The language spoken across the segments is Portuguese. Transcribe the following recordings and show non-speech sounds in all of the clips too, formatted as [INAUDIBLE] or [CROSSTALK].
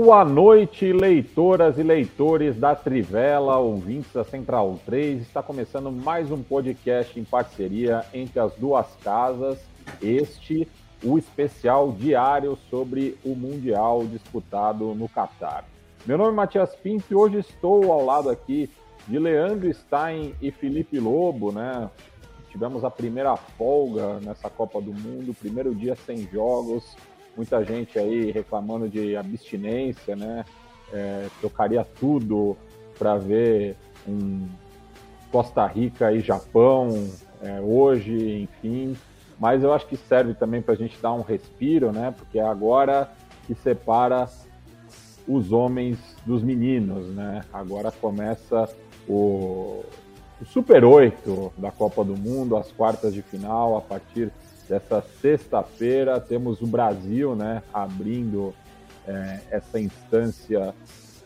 Boa noite, leitoras e leitores da Trivela, ouvintes da Central 3. Está começando mais um podcast em parceria entre as duas casas. Este, o especial diário sobre o Mundial disputado no Catar. Meu nome é Matias Pinto e hoje estou ao lado aqui de Leandro Stein e Felipe Lobo, né? Tivemos a primeira folga nessa Copa do Mundo, primeiro dia sem jogos muita gente aí reclamando de abstinência, né? É, trocaria tudo para ver um Costa Rica e Japão é, hoje, enfim. Mas eu acho que serve também para a gente dar um respiro, né? Porque é agora que separa os homens dos meninos, né? Agora começa o, o Super 8 da Copa do Mundo, as quartas de final, a partir dessa sexta-feira. Temos o Brasil né, abrindo é, essa instância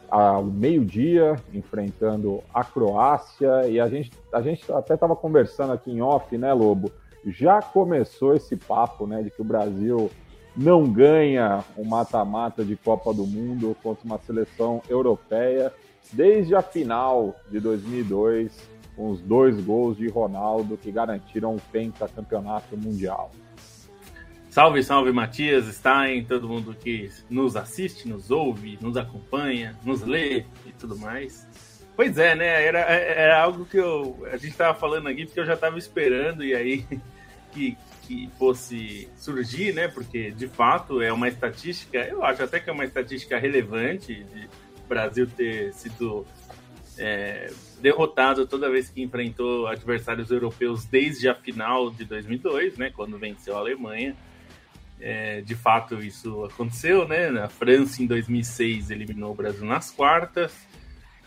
ao meio-dia, enfrentando a Croácia. E a gente, a gente até estava conversando aqui em off, né, Lobo? Já começou esse papo né, de que o Brasil não ganha um mata-mata de Copa do Mundo contra uma seleção europeia desde a final de 2002 com os dois gols de Ronaldo que garantiram o pentacampeonato mundial. Salve, salve Matias, Stein, todo mundo que nos assiste, nos ouve, nos acompanha, nos lê e tudo mais. Pois é, né? Era, era algo que eu, a gente estava falando aqui porque eu já estava esperando e aí [LAUGHS] que, que fosse surgir, né? Porque de fato é uma estatística, eu acho até que é uma estatística relevante de Brasil ter sido é, derrotado toda vez que enfrentou adversários europeus desde a final de 2002, né, quando venceu a Alemanha. É, de fato, isso aconteceu, né? A França em 2006 eliminou o Brasil nas quartas.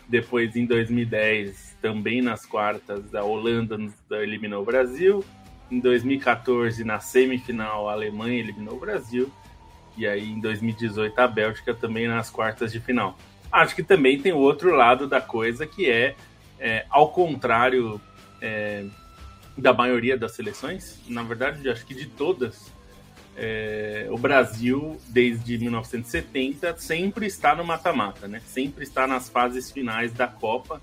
Depois, em 2010, também nas quartas, a Holanda eliminou o Brasil. Em 2014, na semifinal, a Alemanha eliminou o Brasil. E aí, em 2018, a Bélgica também nas quartas de final. Acho que também tem o outro lado da coisa, que é, é ao contrário é, da maioria das seleções, na verdade, acho que de todas, é, o Brasil, desde 1970, sempre está no mata-mata, né? Sempre está nas fases finais da Copa.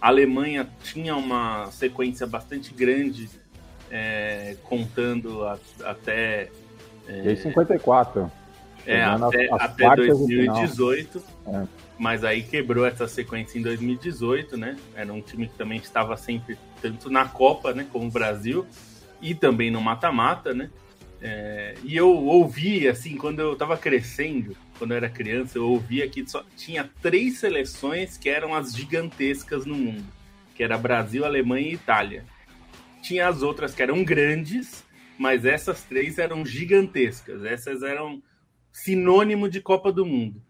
A Alemanha tinha uma sequência bastante grande, é, contando a, até. É, 54. É, até, até 2018. É mas aí quebrou essa sequência em 2018, né? Era um time que também estava sempre tanto na Copa, né, como o Brasil, e também no mata-mata, né? É, e eu ouvi, assim, quando eu estava crescendo, quando eu era criança, eu ouvia que só tinha três seleções que eram as gigantescas no mundo, que era Brasil, Alemanha e Itália. Tinha as outras que eram grandes, mas essas três eram gigantescas. Essas eram sinônimo de Copa do Mundo.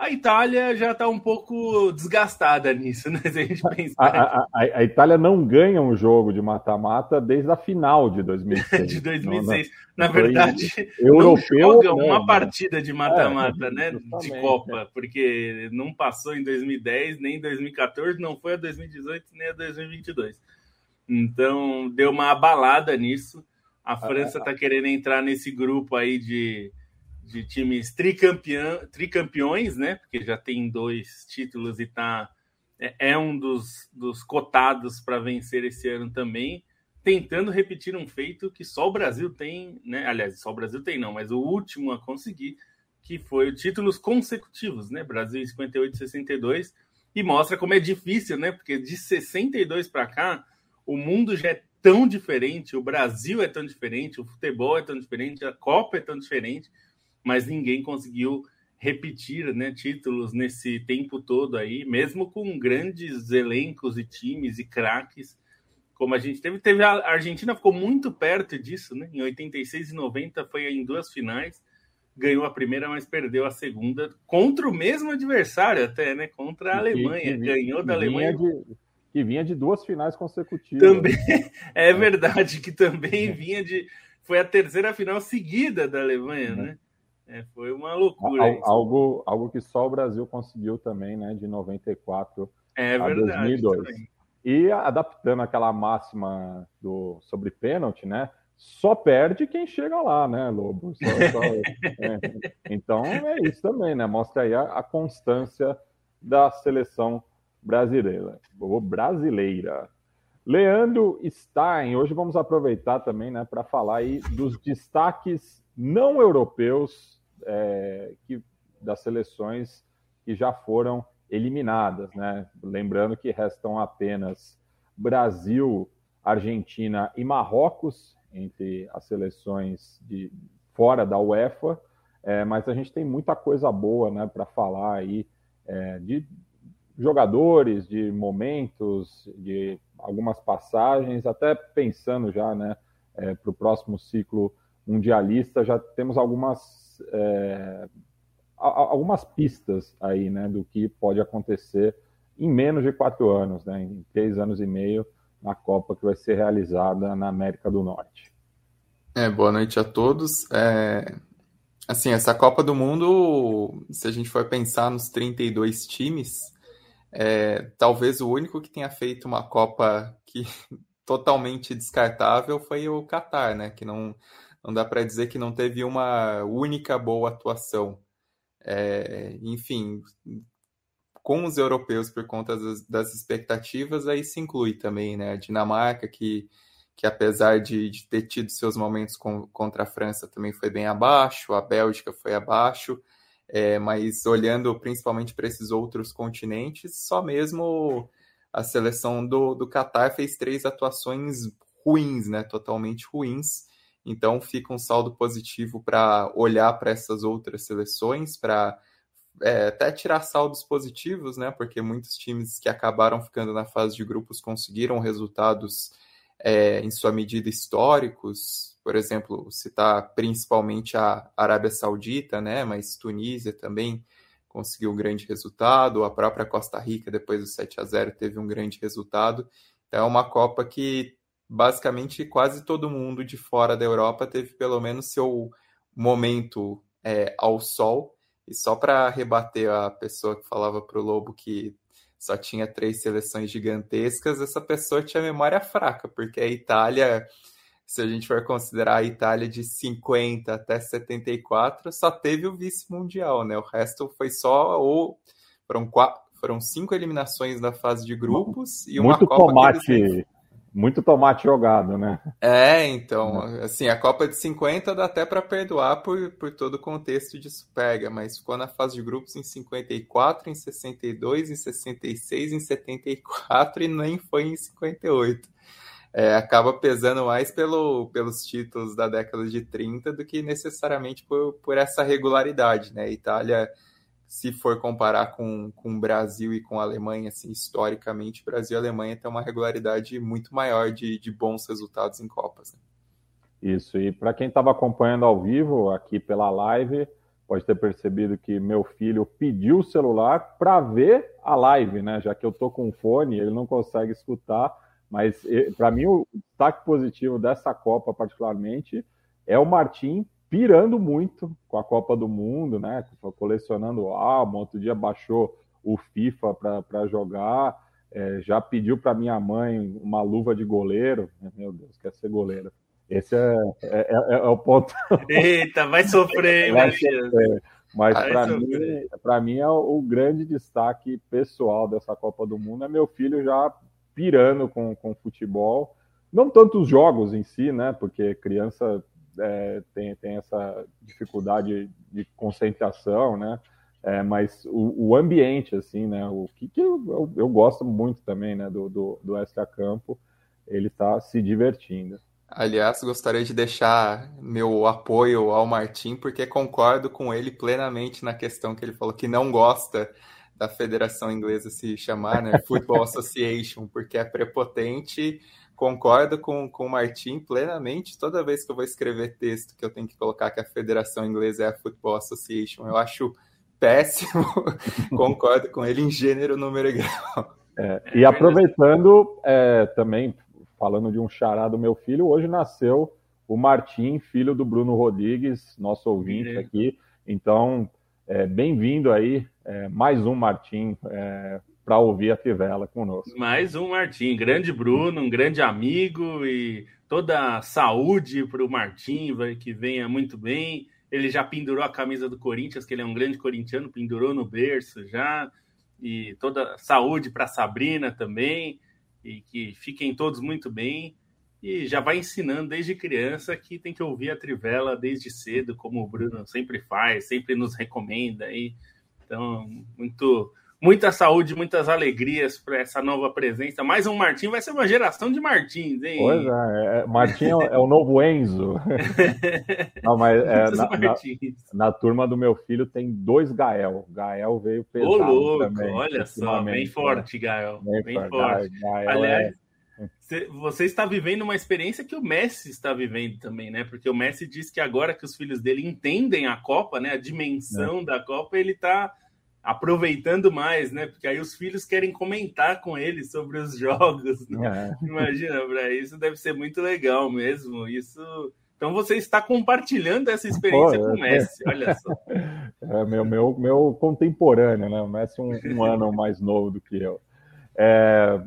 A Itália já está um pouco desgastada nisso, né? [LAUGHS] Se a gente pensar. A, a, a, Itália não ganha um jogo de mata-mata desde a final de [LAUGHS] 2006. de 2006. Não, Na verdade, [LAUGHS] europeu, não joga uma partida de mata-mata, é, né? De Copa, porque não passou em 2010, nem em 2014, não foi a 2018, nem a 2022. Então, deu uma abalada nisso. A França está querendo entrar nesse grupo aí de de times tricampeão, tricampeões, né? Porque já tem dois títulos e tá é, é um dos, dos cotados para vencer esse ano também, tentando repetir um feito que só o Brasil tem, né? Aliás, só o Brasil tem não, mas o último a conseguir, que foi títulos consecutivos, né? Brasil em 58 e 62, e mostra como é difícil, né? Porque de 62 para cá, o mundo já é tão diferente, o Brasil é tão diferente, o futebol é tão diferente, a Copa é tão diferente mas ninguém conseguiu repetir né, títulos nesse tempo todo aí, mesmo com grandes elencos e times e craques, como a gente teve. Teve a Argentina ficou muito perto disso, né? Em 86 e 90 foi em duas finais, ganhou a primeira, mas perdeu a segunda contra o mesmo adversário até, né? Contra a Alemanha, ganhou da Alemanha. De, que vinha de duas finais consecutivas. Também [LAUGHS] é verdade que também vinha de foi a terceira final seguida da Alemanha, né? É, foi uma loucura. Al, algo, algo que só o Brasil conseguiu também, né? De 94 é a verdade, 2002. Também. E adaptando aquela máxima do, sobre pênalti, né? Só perde quem chega lá, né, Lobo? Só, só, [LAUGHS] é. Então é isso também, né? Mostra aí a, a constância da seleção brasileira. Brasileira. Leandro Stein, hoje vamos aproveitar também né, para falar aí dos destaques não europeus é, que, das seleções que já foram eliminadas. Né? Lembrando que restam apenas Brasil, Argentina e Marrocos entre as seleções de fora da UEFA, é, mas a gente tem muita coisa boa né, para falar aí é, de jogadores, de momentos, de algumas passagens, até pensando já né, é, para o próximo ciclo mundialista, já temos algumas, é, algumas pistas aí né, do que pode acontecer em menos de quatro anos, né, em três anos e meio, na Copa que vai ser realizada na América do Norte. É, boa noite a todos. É, assim, essa Copa do Mundo, se a gente for pensar nos 32 times, é, talvez o único que tenha feito uma Copa que [LAUGHS] totalmente descartável foi o Qatar, né? Que não, não dá para dizer que não teve uma única boa atuação. É, enfim, com os europeus por conta das, das, expectativas, aí se inclui também, né? A Dinamarca, que, que apesar de, de ter tido seus momentos com, contra a França, também foi bem abaixo, a Bélgica foi abaixo. É, mas olhando principalmente para esses outros continentes, só mesmo a seleção do, do Qatar fez três atuações ruins, né? Totalmente ruins. Então fica um saldo positivo para olhar para essas outras seleções, para é, até tirar saldos positivos, né? Porque muitos times que acabaram ficando na fase de grupos conseguiram resultados é, em sua medida históricos, por exemplo, citar principalmente a Arábia Saudita, né, mas Tunísia também conseguiu um grande resultado, a própria Costa Rica, depois do 7 a 0 teve um grande resultado. Então, é uma Copa que basicamente quase todo mundo de fora da Europa teve pelo menos seu momento é, ao sol. E só para rebater a pessoa que falava para o Lobo que só tinha três seleções gigantescas, essa pessoa tinha memória fraca, porque a Itália se a gente for considerar a Itália de 50 até 74, só teve o vice-mundial, né? O resto foi só ou foram quatro, foram cinco eliminações da fase de grupos e uma muito Copa tomate. Muito tomate jogado, né? É, então, assim, a Copa de 50 dá até para perdoar por, por todo o contexto disso pega, mas ficou na fase de grupos em 54, em 62, em 66, em 74 e nem foi em 58 é, acaba pesando mais pelo, pelos títulos da década de 30 do que necessariamente por, por essa regularidade, né? Itália, se for comparar com, com o Brasil e com a Alemanha, assim, historicamente, Brasil e Alemanha têm uma regularidade muito maior de, de bons resultados em Copas. Né? Isso, e para quem estava acompanhando ao vivo aqui pela live, pode ter percebido que meu filho pediu o celular para ver a live, né? Já que eu tô com fone, ele não consegue escutar mas para mim o destaque positivo dessa Copa, particularmente, é o Martim pirando muito com a Copa do Mundo, né? Colecionando álbum, outro dia baixou o FIFA para jogar, é, já pediu para minha mãe uma luva de goleiro. Meu Deus, quer ser goleiro. Esse é, é, é, é o ponto. Eita, vai sofrer, vai sofrer. Mas para mim, para mim é o, o grande destaque pessoal dessa Copa do Mundo é meu filho já pirando com, com futebol. Não tanto os jogos em si, né? Porque criança é, tem, tem essa dificuldade de concentração, né? É, mas o, o, ambiente, assim, né? O que, que eu, eu, eu, gosto muito também, né? Do, do, do extra campo, ele está se divertindo. Aliás, gostaria de deixar meu apoio ao Martim, porque concordo com ele plenamente na questão que ele falou que não gosta da federação inglesa se chamar, né? Football [LAUGHS] Association, porque é prepotente. Concordo com, com o Martin plenamente. Toda vez que eu vou escrever texto que eu tenho que colocar que a federação inglesa é a Football Association, eu acho péssimo. [LAUGHS] Concordo com ele em gênero, número e grau. É, e aproveitando é, também, falando de um xará do meu filho, hoje nasceu o Martim, filho do Bruno Rodrigues, nosso ouvinte aqui. Então, é, bem-vindo aí, é, mais um Martim é, para ouvir a Fivela conosco. Mais um Martim, grande Bruno, um grande amigo e toda a saúde para o Martim, que venha muito bem. Ele já pendurou a camisa do Corinthians, que ele é um grande corintiano, pendurou no berço já e toda saúde para Sabrina também, e que fiquem todos muito bem. E já vai ensinando desde criança que tem que ouvir a Trivela desde cedo, como o Bruno sempre faz, sempre nos recomenda aí. Então, muito muita saúde, muitas alegrias para essa nova presença. Mais um Martim, vai ser uma geração de Martins, hein? Pois é, é Martim é, é o novo Enzo. [LAUGHS] Não, mas é, na, na, na, turma do meu filho tem dois Gael. Gael veio pesado Ô, louco, também. Olha só, bem forte, Gael. Bem, bem forte. Gael, Aliás, é... Você está vivendo uma experiência que o Messi está vivendo também, né? Porque o Messi diz que agora que os filhos dele entendem a Copa, né? A dimensão é. da Copa, ele está aproveitando mais, né? Porque aí os filhos querem comentar com ele sobre os jogos. Né? É. Imagina, para isso deve ser muito legal mesmo. Isso. Então você está compartilhando essa experiência Pô, com o. Messi, é... olha só. [LAUGHS] É meu, meu, meu contemporâneo, né? O Messi um, um [LAUGHS] ano mais novo do que eu. É,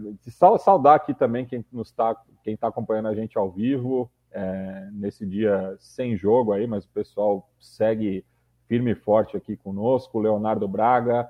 saudar aqui também quem nos está quem está acompanhando a gente ao vivo é, nesse dia sem jogo aí, mas o pessoal segue firme e forte aqui conosco, Leonardo Braga,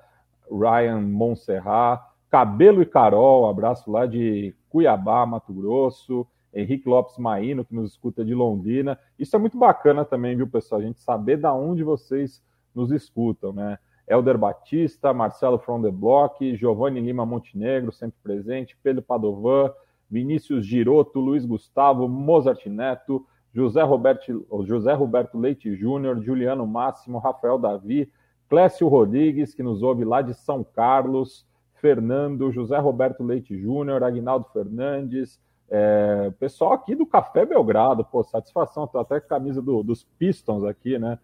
Ryan Monserrat, Cabelo e Carol, abraço lá de Cuiabá, Mato Grosso, Henrique Lopes Maíno, que nos escuta de Londrina. Isso é muito bacana também, viu, pessoal? A gente saber da onde vocês nos escutam, né? Helder Batista, Marcelo From the Block, Giovanni Lima Montenegro, sempre presente, Pedro Padovan, Vinícius Giroto, Luiz Gustavo, Mozart Neto, José Roberto, José Roberto Leite Júnior, Juliano Máximo, Rafael Davi, Clécio Rodrigues, que nos ouve lá de São Carlos, Fernando, José Roberto Leite Júnior, Agnaldo Fernandes, é, pessoal aqui do Café Belgrado, pô, satisfação, tô até com a camisa do, dos Pistons aqui, né?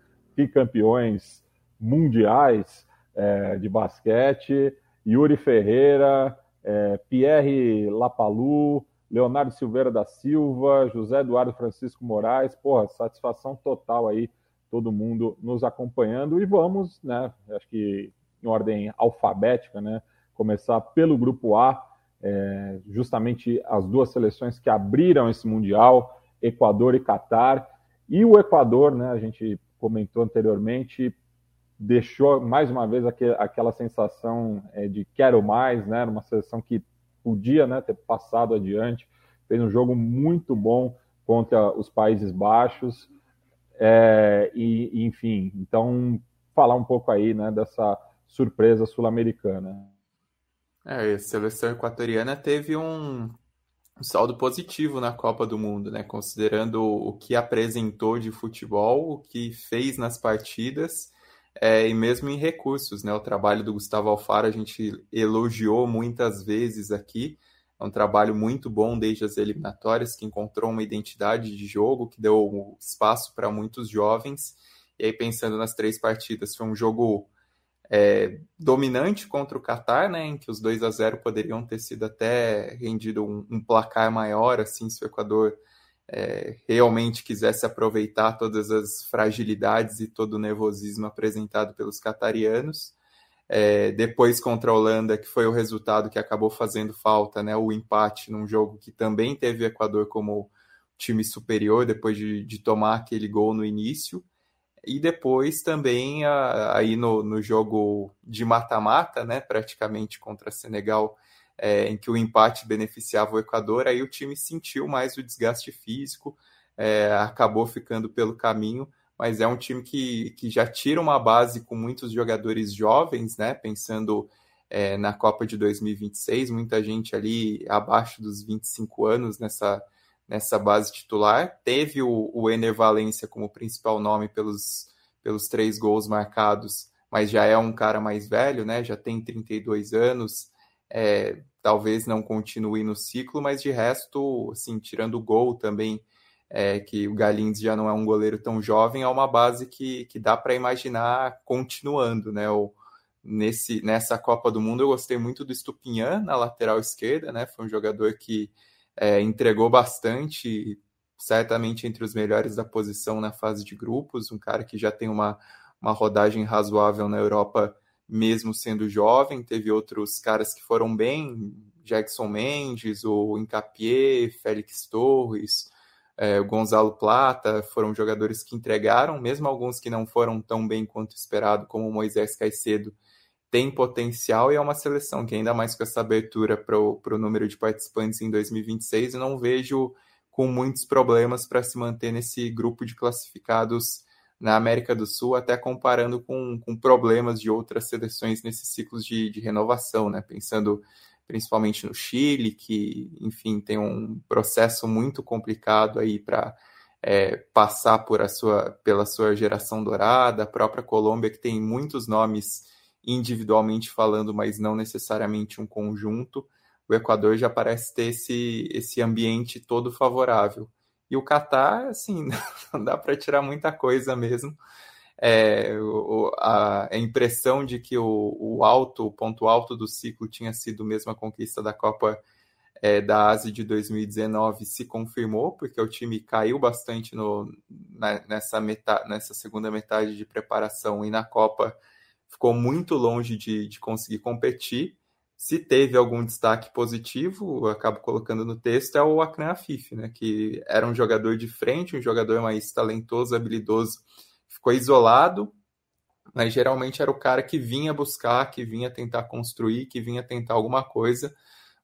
campeões mundiais é, de basquete, Yuri Ferreira, é, Pierre Lapalu, Leonardo Silveira da Silva, José Eduardo Francisco Moraes, porra, satisfação total aí, todo mundo nos acompanhando. E vamos, né, acho que em ordem alfabética, né, começar pelo grupo A, é, justamente as duas seleções que abriram esse Mundial, Equador e Catar. E o Equador, né, a gente comentou anteriormente, deixou mais uma vez aquela sensação é, de quero mais, né, uma seleção que podia né, ter passado adiante, fez um jogo muito bom contra os Países Baixos, é, e, enfim, então falar um pouco aí né, dessa surpresa sul-americana. É, a seleção equatoriana teve um, saldo positivo na Copa do Mundo, né? Considerando o que apresentou de futebol, o que fez nas partidas é, e mesmo em recursos, né? O trabalho do Gustavo Alfaro a gente elogiou muitas vezes aqui. É um trabalho muito bom desde as eliminatórias, que encontrou uma identidade de jogo, que deu espaço para muitos jovens. E aí, pensando nas três partidas, foi um jogo é, dominante contra o Qatar, né, em que os 2 a 0 poderiam ter sido até rendido um, um placar maior, assim, se o Equador é, realmente quisesse aproveitar todas as fragilidades e todo o nervosismo apresentado pelos catarianos. É, depois contra a Holanda, que foi o resultado que acabou fazendo falta, né, o empate num jogo que também teve o Equador como time superior depois de, de tomar aquele gol no início. E depois também a, aí no, no jogo de mata-mata, né, praticamente contra Senegal, é, em que o empate beneficiava o Equador, aí o time sentiu mais o desgaste físico, é, acabou ficando pelo caminho, mas é um time que, que já tira uma base com muitos jogadores jovens, né? Pensando é, na Copa de 2026, muita gente ali abaixo dos 25 anos nessa, nessa base titular. Teve o, o Ener Valência como principal nome pelos, pelos três gols marcados, mas já é um cara mais velho, né? Já tem 32 anos. É, talvez não continue no ciclo, mas de resto, assim, tirando o gol também, é, que o Galindes já não é um goleiro tão jovem, é uma base que, que dá para imaginar continuando, né? O, nesse, nessa Copa do Mundo. Eu gostei muito do Stupinhan na lateral esquerda, né? Foi um jogador que é, entregou bastante, certamente entre os melhores da posição na fase de grupos, um cara que já tem uma, uma rodagem razoável na Europa, mesmo sendo jovem. Teve outros caras que foram bem, Jackson Mendes, o Incapié, Félix Torres, é, o Gonzalo Plata, foram jogadores que entregaram, mesmo alguns que não foram tão bem quanto esperado, como o Moisés Caicedo, tem potencial e é uma seleção que, ainda mais com essa abertura para o número de participantes em 2026, eu não vejo com muitos problemas para se manter nesse grupo de classificados na América do Sul, até comparando com, com problemas de outras seleções nesses ciclos de, de renovação, né? Pensando principalmente no Chile, que, enfim, tem um processo muito complicado aí para é, passar por a sua, pela sua geração dourada, a própria Colômbia, que tem muitos nomes individualmente falando, mas não necessariamente um conjunto, o Equador já parece ter esse, esse ambiente todo favorável. E o Catar, assim, [LAUGHS] não dá para tirar muita coisa mesmo. É, o, a, a, impressão de que o, o, alto, o ponto alto do ciclo tinha sido mesmo a conquista da Copa é, da Ásia de 2019 se confirmou, porque o time caiu bastante no, na, nessa, metade, nessa segunda metade de preparação e na Copa ficou muito longe de, de conseguir competir. Se teve algum destaque positivo, eu acabo colocando no texto, é o Akran Afif, né? Que era um jogador de frente, um jogador mais talentoso, habilidoso, ficou isolado, mas geralmente era o cara que vinha buscar, que vinha tentar construir, que vinha tentar alguma coisa,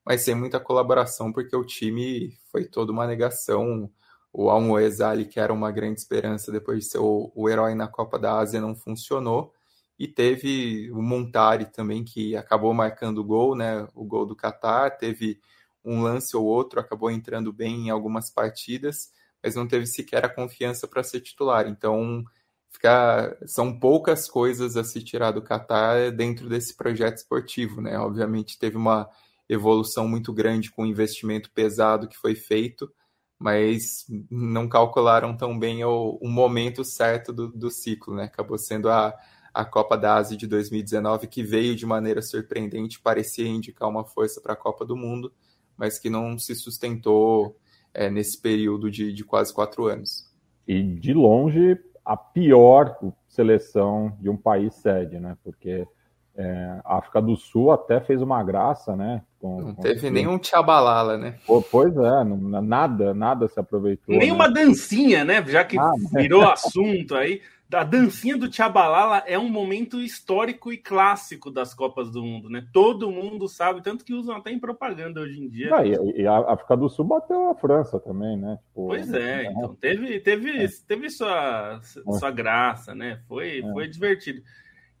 mas sem muita colaboração, porque o time foi toda uma negação. O Almoezali, que era uma grande esperança depois de ser o, o herói na Copa da Ásia, não funcionou. E teve o Montari também, que acabou marcando o gol, né? O gol do Qatar. Teve um lance ou outro, acabou entrando bem em algumas partidas, mas não teve sequer a confiança para ser titular. Então, fica, são poucas coisas a se tirar do Qatar dentro desse projeto esportivo, né? Obviamente, teve uma evolução muito grande com o investimento pesado que foi feito, mas não calcularam tão bem o, o momento certo do, do ciclo, né? Acabou sendo a a Copa da Ásia de 2019, que veio de maneira surpreendente, parecia indicar uma força para a Copa do Mundo, mas que não se sustentou é, nesse período de, de quase quatro anos. E de longe, a pior seleção de um país sede, né? Porque é, a África do Sul até fez uma graça, né? Com, não teve nenhum tchabalala, né? Pois é, não, nada, nada se aproveitou. Nem né? uma dancinha, né? Já que ah, virou assunto aí a dancinha do Tchabalala é um momento histórico e clássico das Copas do Mundo, né? Todo mundo sabe, tanto que usam até em propaganda hoje em dia. Ah, e, e, a África do Sul bateu a França também, né? Tipo, pois é, né? então teve, teve, é. teve sua, sua graça, né? Foi, é. foi divertido.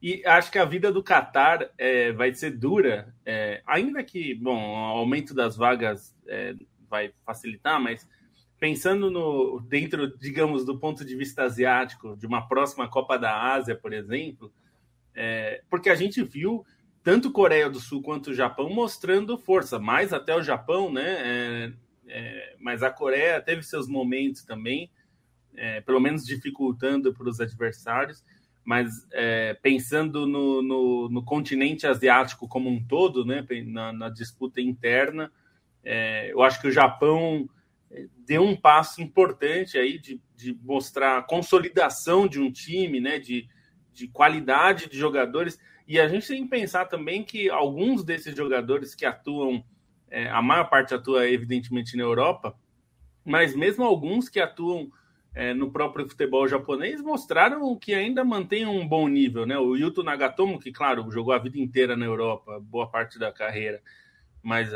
E acho que a vida do Qatar é, vai ser dura, é, ainda que, bom, o aumento das vagas é, vai facilitar, mas pensando no dentro, digamos, do ponto de vista asiático, de uma próxima Copa da Ásia, por exemplo, é, porque a gente viu tanto Coreia do Sul quanto o Japão mostrando força, mais até o Japão, né? É, é, mas a Coreia teve seus momentos também, é, pelo menos dificultando para os adversários. Mas é, pensando no, no, no, continente asiático como um todo, né? Na, na disputa interna, é, eu acho que o Japão deu um passo importante aí de, de mostrar a consolidação de um time, né, de, de qualidade de jogadores. E a gente tem que pensar também que alguns desses jogadores que atuam, é, a maior parte atua evidentemente na Europa, mas mesmo alguns que atuam é, no próprio futebol japonês mostraram que ainda mantém um bom nível, né? O Yuto Nagatomo, que claro, jogou a vida inteira na Europa, boa parte da carreira, mas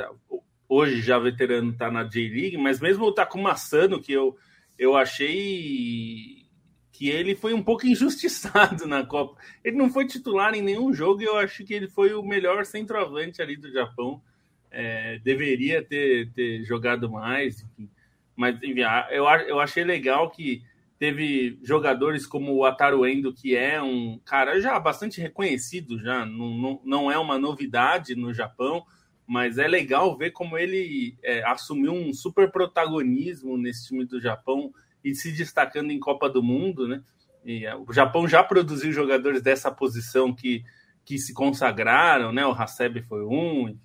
hoje já veterano está na J-League, mas mesmo o Takuma Sano, que eu, eu achei que ele foi um pouco [LAUGHS] injustiçado na Copa. Ele não foi titular em nenhum jogo e eu acho que ele foi o melhor centroavante ali do Japão. É, deveria ter, ter jogado mais, enfim. mas enfim, eu, eu achei legal que teve jogadores como o Ataru Endo, que é um cara já bastante reconhecido, já não, não, não é uma novidade no Japão, mas é legal ver como ele é, assumiu um super protagonismo nesse time do Japão e se destacando em Copa do Mundo, né? E é, o Japão já produziu jogadores dessa posição que, que se consagraram, né? O Haseb foi um,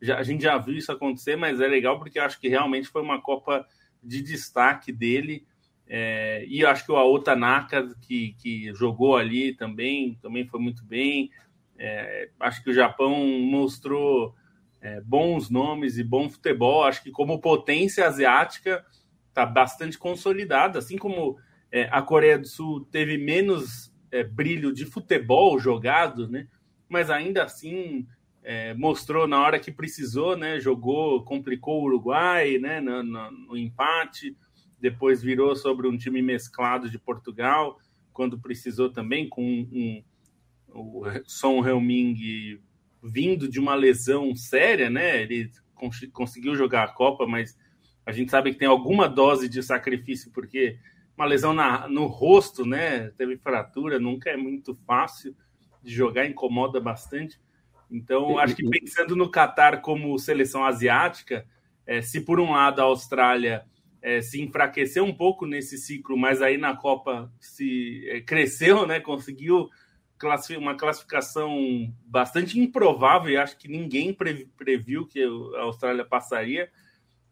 já, a gente já viu isso acontecer, mas é legal porque eu acho que realmente foi uma Copa de destaque dele. É, e eu acho que o Aota Naka, que, que jogou ali também, também foi muito bem. É, acho que o Japão mostrou é, bons nomes e bom futebol. Acho que como potência asiática está bastante consolidada, assim como é, a Coreia do Sul teve menos é, brilho de futebol jogado, né? Mas ainda assim é, mostrou na hora que precisou, né? Jogou, complicou o Uruguai, né? No, no, no, empate, depois virou sobre um time mesclado de Portugal, quando precisou também, com um, um, o Son Heung-min vindo de uma lesão séria, né? Ele cons conseguiu jogar a Copa, mas a gente sabe que tem alguma dose de sacrifício, porque uma lesão na, no rosto, né? Teve fratura, nunca é muito fácil de jogar, incomoda bastante. Então, acho que pensando no Catar como seleção asiática, é, se por um lado a Austrália é, se enfraqueceu um pouco nesse ciclo, mas aí na Copa se é, cresceu, né? Conseguiu uma classificação bastante improvável, e acho que ninguém previu que a Austrália passaria,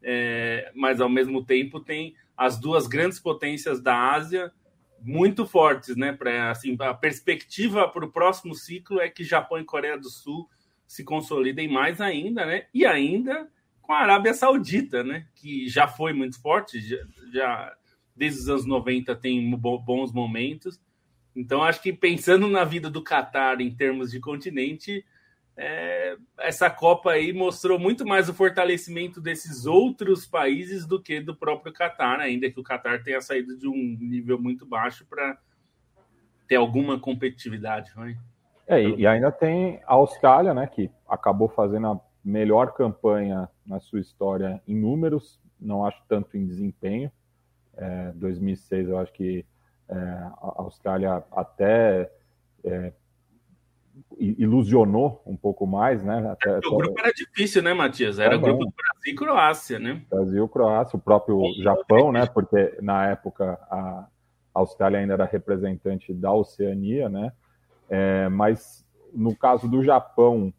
é, mas ao mesmo tempo tem as duas grandes potências da Ásia muito fortes, né? Para assim, a perspectiva para o próximo ciclo é que Japão e Coreia do Sul se consolidem mais ainda, né? E ainda com a Arábia Saudita, né? Que já foi muito forte, já, já desde os anos 90 tem bons momentos. Então, acho que pensando na vida do Catar em termos de continente, é, essa Copa aí mostrou muito mais o fortalecimento desses outros países do que do próprio Catar, ainda que o Catar tenha saído de um nível muito baixo para ter alguma competitividade. Né? É, e, e, ainda tem a Austrália, né, que acabou fazendo a melhor campanha na sua história em números, não acho tanto em desempenho. É, 2006 eu acho que é, a Austrália até é, ilusionou um pouco mais, né? Até, o grupo era difícil, né, Matias? Era o grupo do Brasil e Croácia, né? Brasil, Croácia, o próprio Japão, né? Porque na época a Austrália ainda era representante da Oceania, né? É, mas no caso do Japão,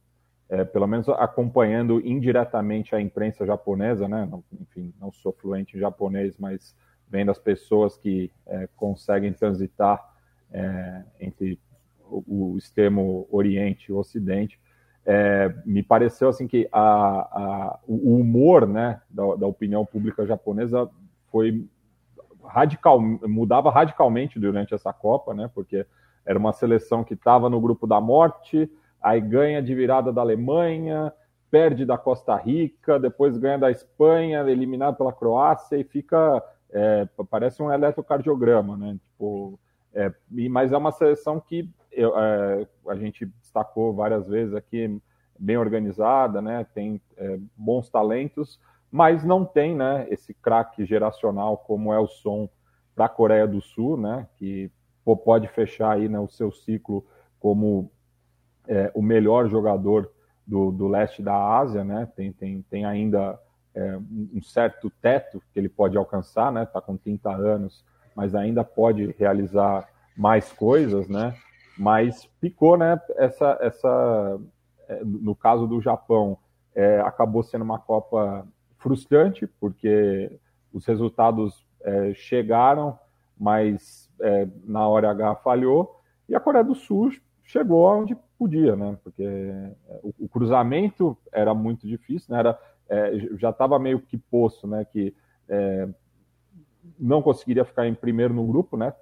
é, pelo menos acompanhando indiretamente a imprensa japonesa, né? Enfim, não sou fluente em japonês, mas vendo as pessoas que é, conseguem transitar é, entre o, extremo Oriente e o Ocidente, é, me pareceu assim que a, a, o humor né, da, da, opinião pública japonesa foi radical, mudava radicalmente durante essa Copa, né, porque era uma seleção que estava no grupo da morte, aí ganha de virada da Alemanha, perde da Costa Rica, depois ganha da Espanha, eliminado pela Croácia e fica é, parece um eletrocardiograma, né? Tipo, é, mas é uma seleção que eu, é, a gente destacou várias vezes aqui, bem organizada, né? Tem é, bons talentos, mas não tem, né? Esse craque geracional como é o som para a Coreia do Sul, né? Que pô, pode fechar aí né, o seu ciclo como é, o melhor jogador do, do leste da Ásia, né? Tem, tem, tem ainda é, um certo teto que ele pode alcançar, né? Está com 30 anos, mas ainda pode realizar mais coisas, né? Mas ficou, né? Essa, essa, é, no caso do Japão, é, acabou sendo uma Copa frustrante porque os resultados é, chegaram, mas é, na hora H falhou e a Coreia do Sul chegou onde podia, né? Porque é, o, cruzamento era muito difícil, né? Era é, já estava meio que né? Que é, não conseguiria ficar em primeiro no grupo, né?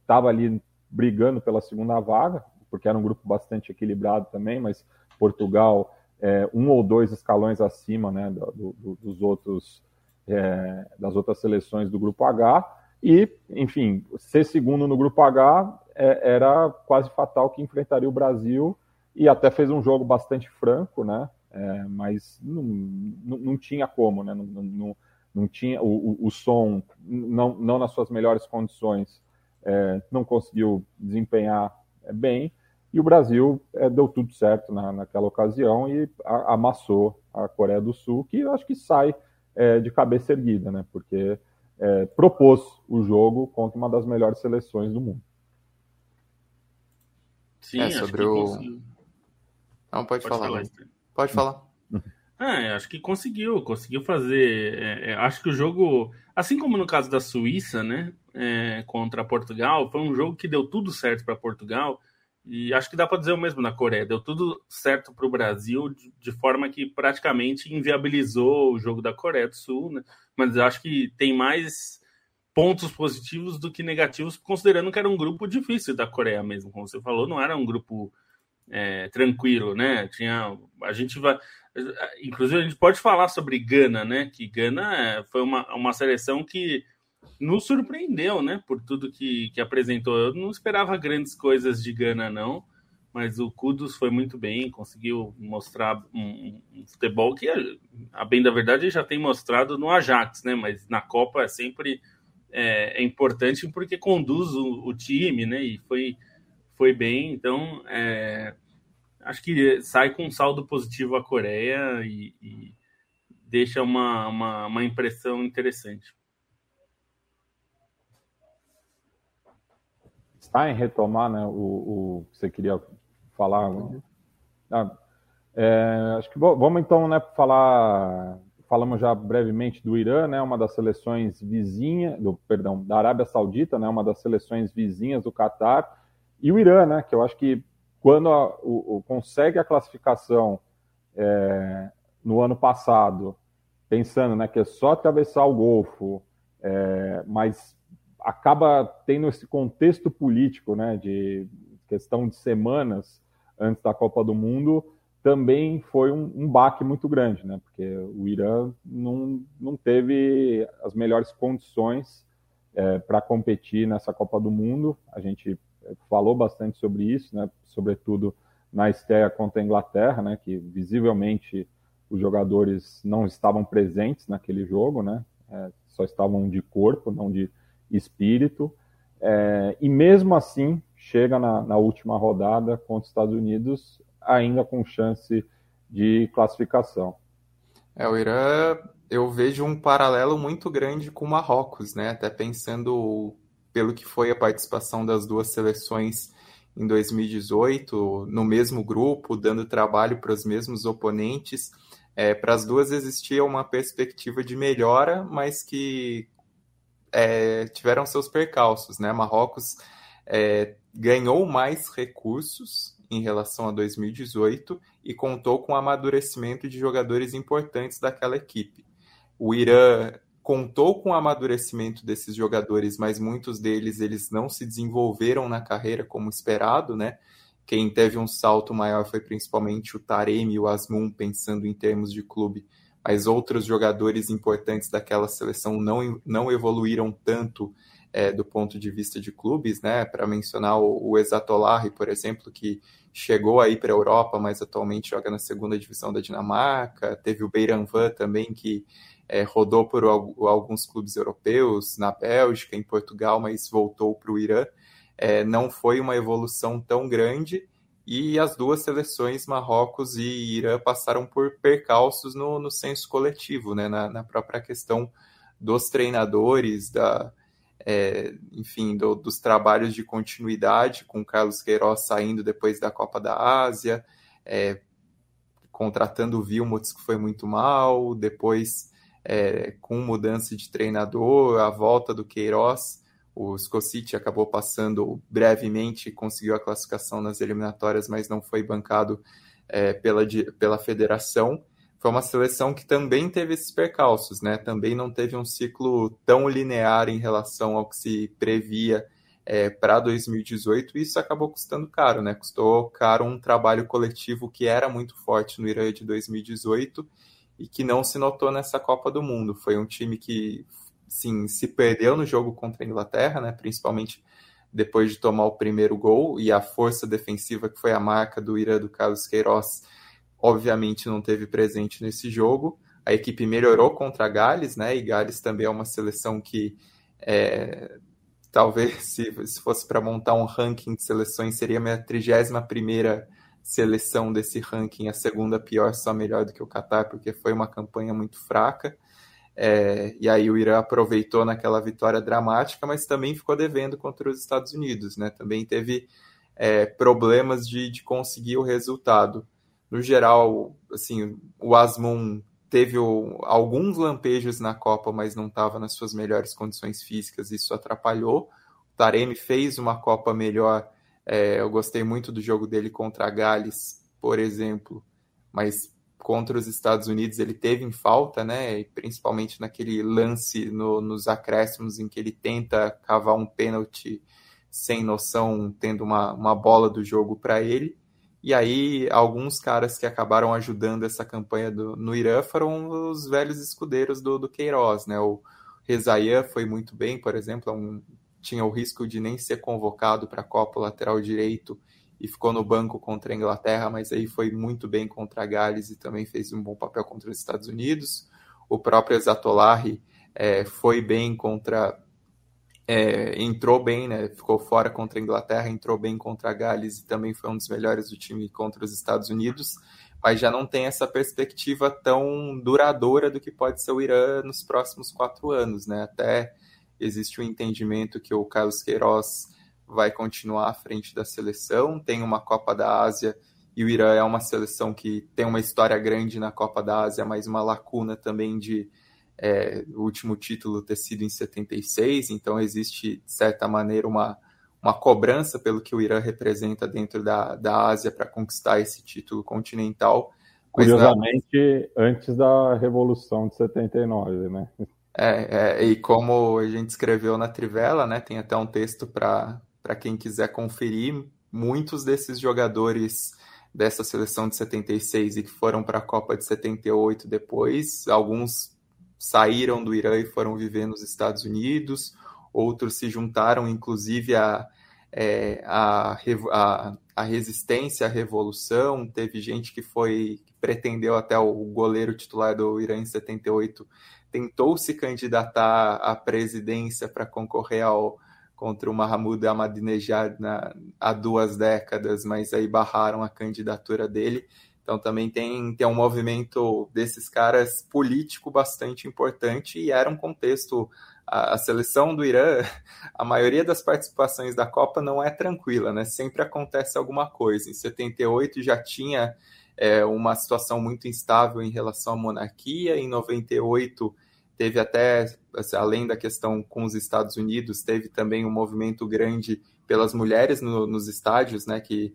Estava é, ali brigando pela segunda vaga, porque era um grupo bastante equilibrado também, mas Portugal é, um ou dois escalões acima, né? Do, do, dos outros é, das outras seleções do grupo H. E, enfim, ser segundo no grupo H é, era quase fatal que enfrentaria o Brasil e até fez um jogo bastante franco, né? É, mas não, não, não, tinha como, né? Não, não, não tinha o, o, o, som não, não nas suas melhores condições, é, não conseguiu desempenhar é, bem e o Brasil é, deu tudo certo na, naquela ocasião e a, amassou a Coreia do Sul, que eu acho que sai é, de cabeça erguida, né? Porque é, propôs o jogo contra uma das melhores seleções do mundo. Sim, é, sobre o... Não, pode, pode falar. falar pode falar. Ah, acho que conseguiu, conseguiu fazer. É, é, acho que o jogo, assim como no caso da Suíça, né, é, contra Portugal, foi um jogo que deu tudo certo para Portugal. E acho que dá para dizer o mesmo na Coreia. Deu tudo certo para o Brasil, de, de, forma que praticamente inviabilizou o jogo da Coreia do Sul. Né? Mas acho que tem mais pontos positivos do que negativos, considerando que era um grupo difícil da Coreia mesmo. Como você falou, não era um grupo é, tranquilo, né? Tinha. A gente vai. Inclusive, a gente pode falar sobre Gana, né? Que Gana é, foi uma, uma seleção que nos surpreendeu, né? Por tudo que, que apresentou. Eu não esperava grandes coisas de Gana, não. Mas o Kudus foi muito bem, conseguiu mostrar um, um futebol que, a bem da verdade, já tem mostrado no Ajax, né? Mas na Copa é sempre é, é importante porque conduz o, o, time, né? E foi, foi bem. Então, é, acho que sai com um saldo positivo a Coreia e, e deixa uma, uma, uma, impressão interessante. Está em retomar né, o, o que você queria falar. Ah, é, acho que vamos então né, falar. Falamos já brevemente do Irã, né, uma das seleções vizinhas, do perdão, da Arábia Saudita, né, uma das seleções vizinhas do Catar, e o Irã, né, que eu acho que quando a, o, o, consegue a classificação é, no ano passado, pensando né, que é só atravessar o Golfo, é, mas acaba tendo esse contexto político né, de questão de semanas antes da Copa do Mundo, também foi um, um baque muito grande, né, porque o Irã não, não teve as melhores condições é, para competir nessa Copa do Mundo. A gente falou bastante sobre isso, né? sobretudo na estreia contra a Inglaterra, né? que visivelmente os jogadores não estavam presentes naquele jogo, né? É, só estavam de corpo, não de espírito. É, e mesmo assim, chega na, na, última rodada contra os Estados Unidos, ainda com chance de classificação. É, o Irã, eu vejo um paralelo muito grande com o Marrocos, né? Até pensando pelo que foi a participação das duas seleções em 2018, no mesmo grupo, dando trabalho para os mesmos oponentes. É, para as duas existia uma perspectiva de melhora, mas que é, tiveram seus percalços. Né? Marrocos é, ganhou mais recursos em relação a 2018 e contou com o amadurecimento de jogadores importantes daquela equipe. O Irã contou com o amadurecimento desses jogadores, mas muitos deles eles não se desenvolveram na carreira como esperado, né? Quem teve um salto maior foi principalmente o Taremi e o Asmun, pensando em termos de clube, mas outros jogadores importantes daquela seleção não, não evoluíram tanto é, do ponto de vista de clubes, né? Para mencionar o, o Exatolari, por exemplo, que chegou aí para a Europa, mas atualmente joga na segunda divisão da Dinamarca. Teve o Beiranvan também, que é, rodou por alguns clubes europeus, na Bélgica, em Portugal, mas voltou para o Irã. É, não foi uma evolução tão grande e as duas seleções, Marrocos e Irã, passaram por percalços no, no senso coletivo, né? na, na própria questão dos treinadores, da, é, enfim, do, dos trabalhos de continuidade, com Carlos Queiroz saindo depois da Copa da Ásia, é, contratando o Vilmots, que foi muito mal, depois é, com mudança de treinador, a volta do Queiroz, o Scociti acabou passando brevemente, conseguiu a classificação nas eliminatórias, mas não foi bancado é, pela, pela federação. Foi uma seleção que também teve esses percalços, né? Também não teve um ciclo tão linear em relação ao que se previa é, para 2018, e isso acabou custando caro, né? Custou caro um trabalho coletivo que era muito forte no Irã de 2018 e que não se notou nessa Copa do Mundo. Foi um time que, sim, se perdeu no jogo contra a Inglaterra, né, principalmente depois de tomar o primeiro gol, e a força defensiva, que foi a marca do Ira do Carlos Queiroz, obviamente não teve presente nesse jogo. A equipe melhorou contra a Gales, né, e Gales também é uma seleção que é, talvez se, se fosse para montar um ranking de seleções seria a minha 31 primeira seleção desse ranking, a segunda pior, só melhor do que o Qatar, porque foi uma campanha muito fraca. É, e aí o Irã aproveitou naquela vitória dramática, mas também ficou devendo contra os Estados Unidos, né? Também teve é, problemas de, de conseguir o resultado. no geral, assim, o Asmun teve o, alguns lampejos na Copa, mas não estava nas suas melhores condições físicas, isso atrapalhou. O Taremi fez uma Copa melhor, é, eu gostei muito do jogo dele contra a Gales, por exemplo, mas contra os Estados Unidos ele teve em falta, né? Principalmente naquele lance no, nos acréscimos em que ele tenta cavar um pênalti sem noção, tendo uma, uma bola do jogo para ele. E aí, alguns caras que acabaram ajudando essa campanha do, no Irã foram os velhos escudeiros do, do Queiroz, né? O Rezaia foi muito bem, por exemplo, é um, tinha o risco de nem ser convocado para a Copa lateral direito e ficou no banco contra a Inglaterra, mas aí foi muito bem contra a Gales e também fez um bom papel contra os Estados Unidos. O próprio Zatolari é, foi bem contra é, entrou bem, né? Ficou fora contra a Inglaterra, entrou bem contra a Gales e também foi um dos melhores do time contra os Estados Unidos, mas já não tem essa perspectiva tão duradoura do que pode ser o Irã nos próximos quatro anos, né? Até existe o um entendimento que o Carlos Queiroz vai continuar à frente da seleção, tem uma Copa da Ásia e o Irã é uma seleção que tem uma história grande na Copa da Ásia, mas uma lacuna também de é, o último título ter sido em 76, então existe, de certa maneira, uma, uma cobrança pelo que o Irã representa dentro da, da Ásia para conquistar esse título continental. Curiosamente, não... antes da Revolução de 79, né? É, é, e como a gente escreveu na Trivela, né, tem até um texto para quem quiser conferir, muitos desses jogadores dessa seleção de 76 e que foram para a Copa de 78 depois, alguns saíram do Irã e foram viver nos Estados Unidos, outros se juntaram, inclusive, à é, a, a, a, resistência à revolução. Teve gente que foi que pretendeu até o goleiro titular do Irã em 78 tentou se candidatar à presidência para concorrer ao contra o Mahmoud Ahmadinejad na, há duas décadas, mas aí barraram a candidatura dele. Então também tem, tem um movimento desses caras político bastante importante e era um contexto. A, seleção do Irã, [LAUGHS] a maioria das participações da Copa não é tranquila, né? Sempre acontece alguma coisa. Em 78 já tinha é, uma situação muito instável em relação à monarquia, em 98 teve até, assim, além da questão com os Estados Unidos, teve também um movimento grande pelas mulheres no, nos estádios, né? Que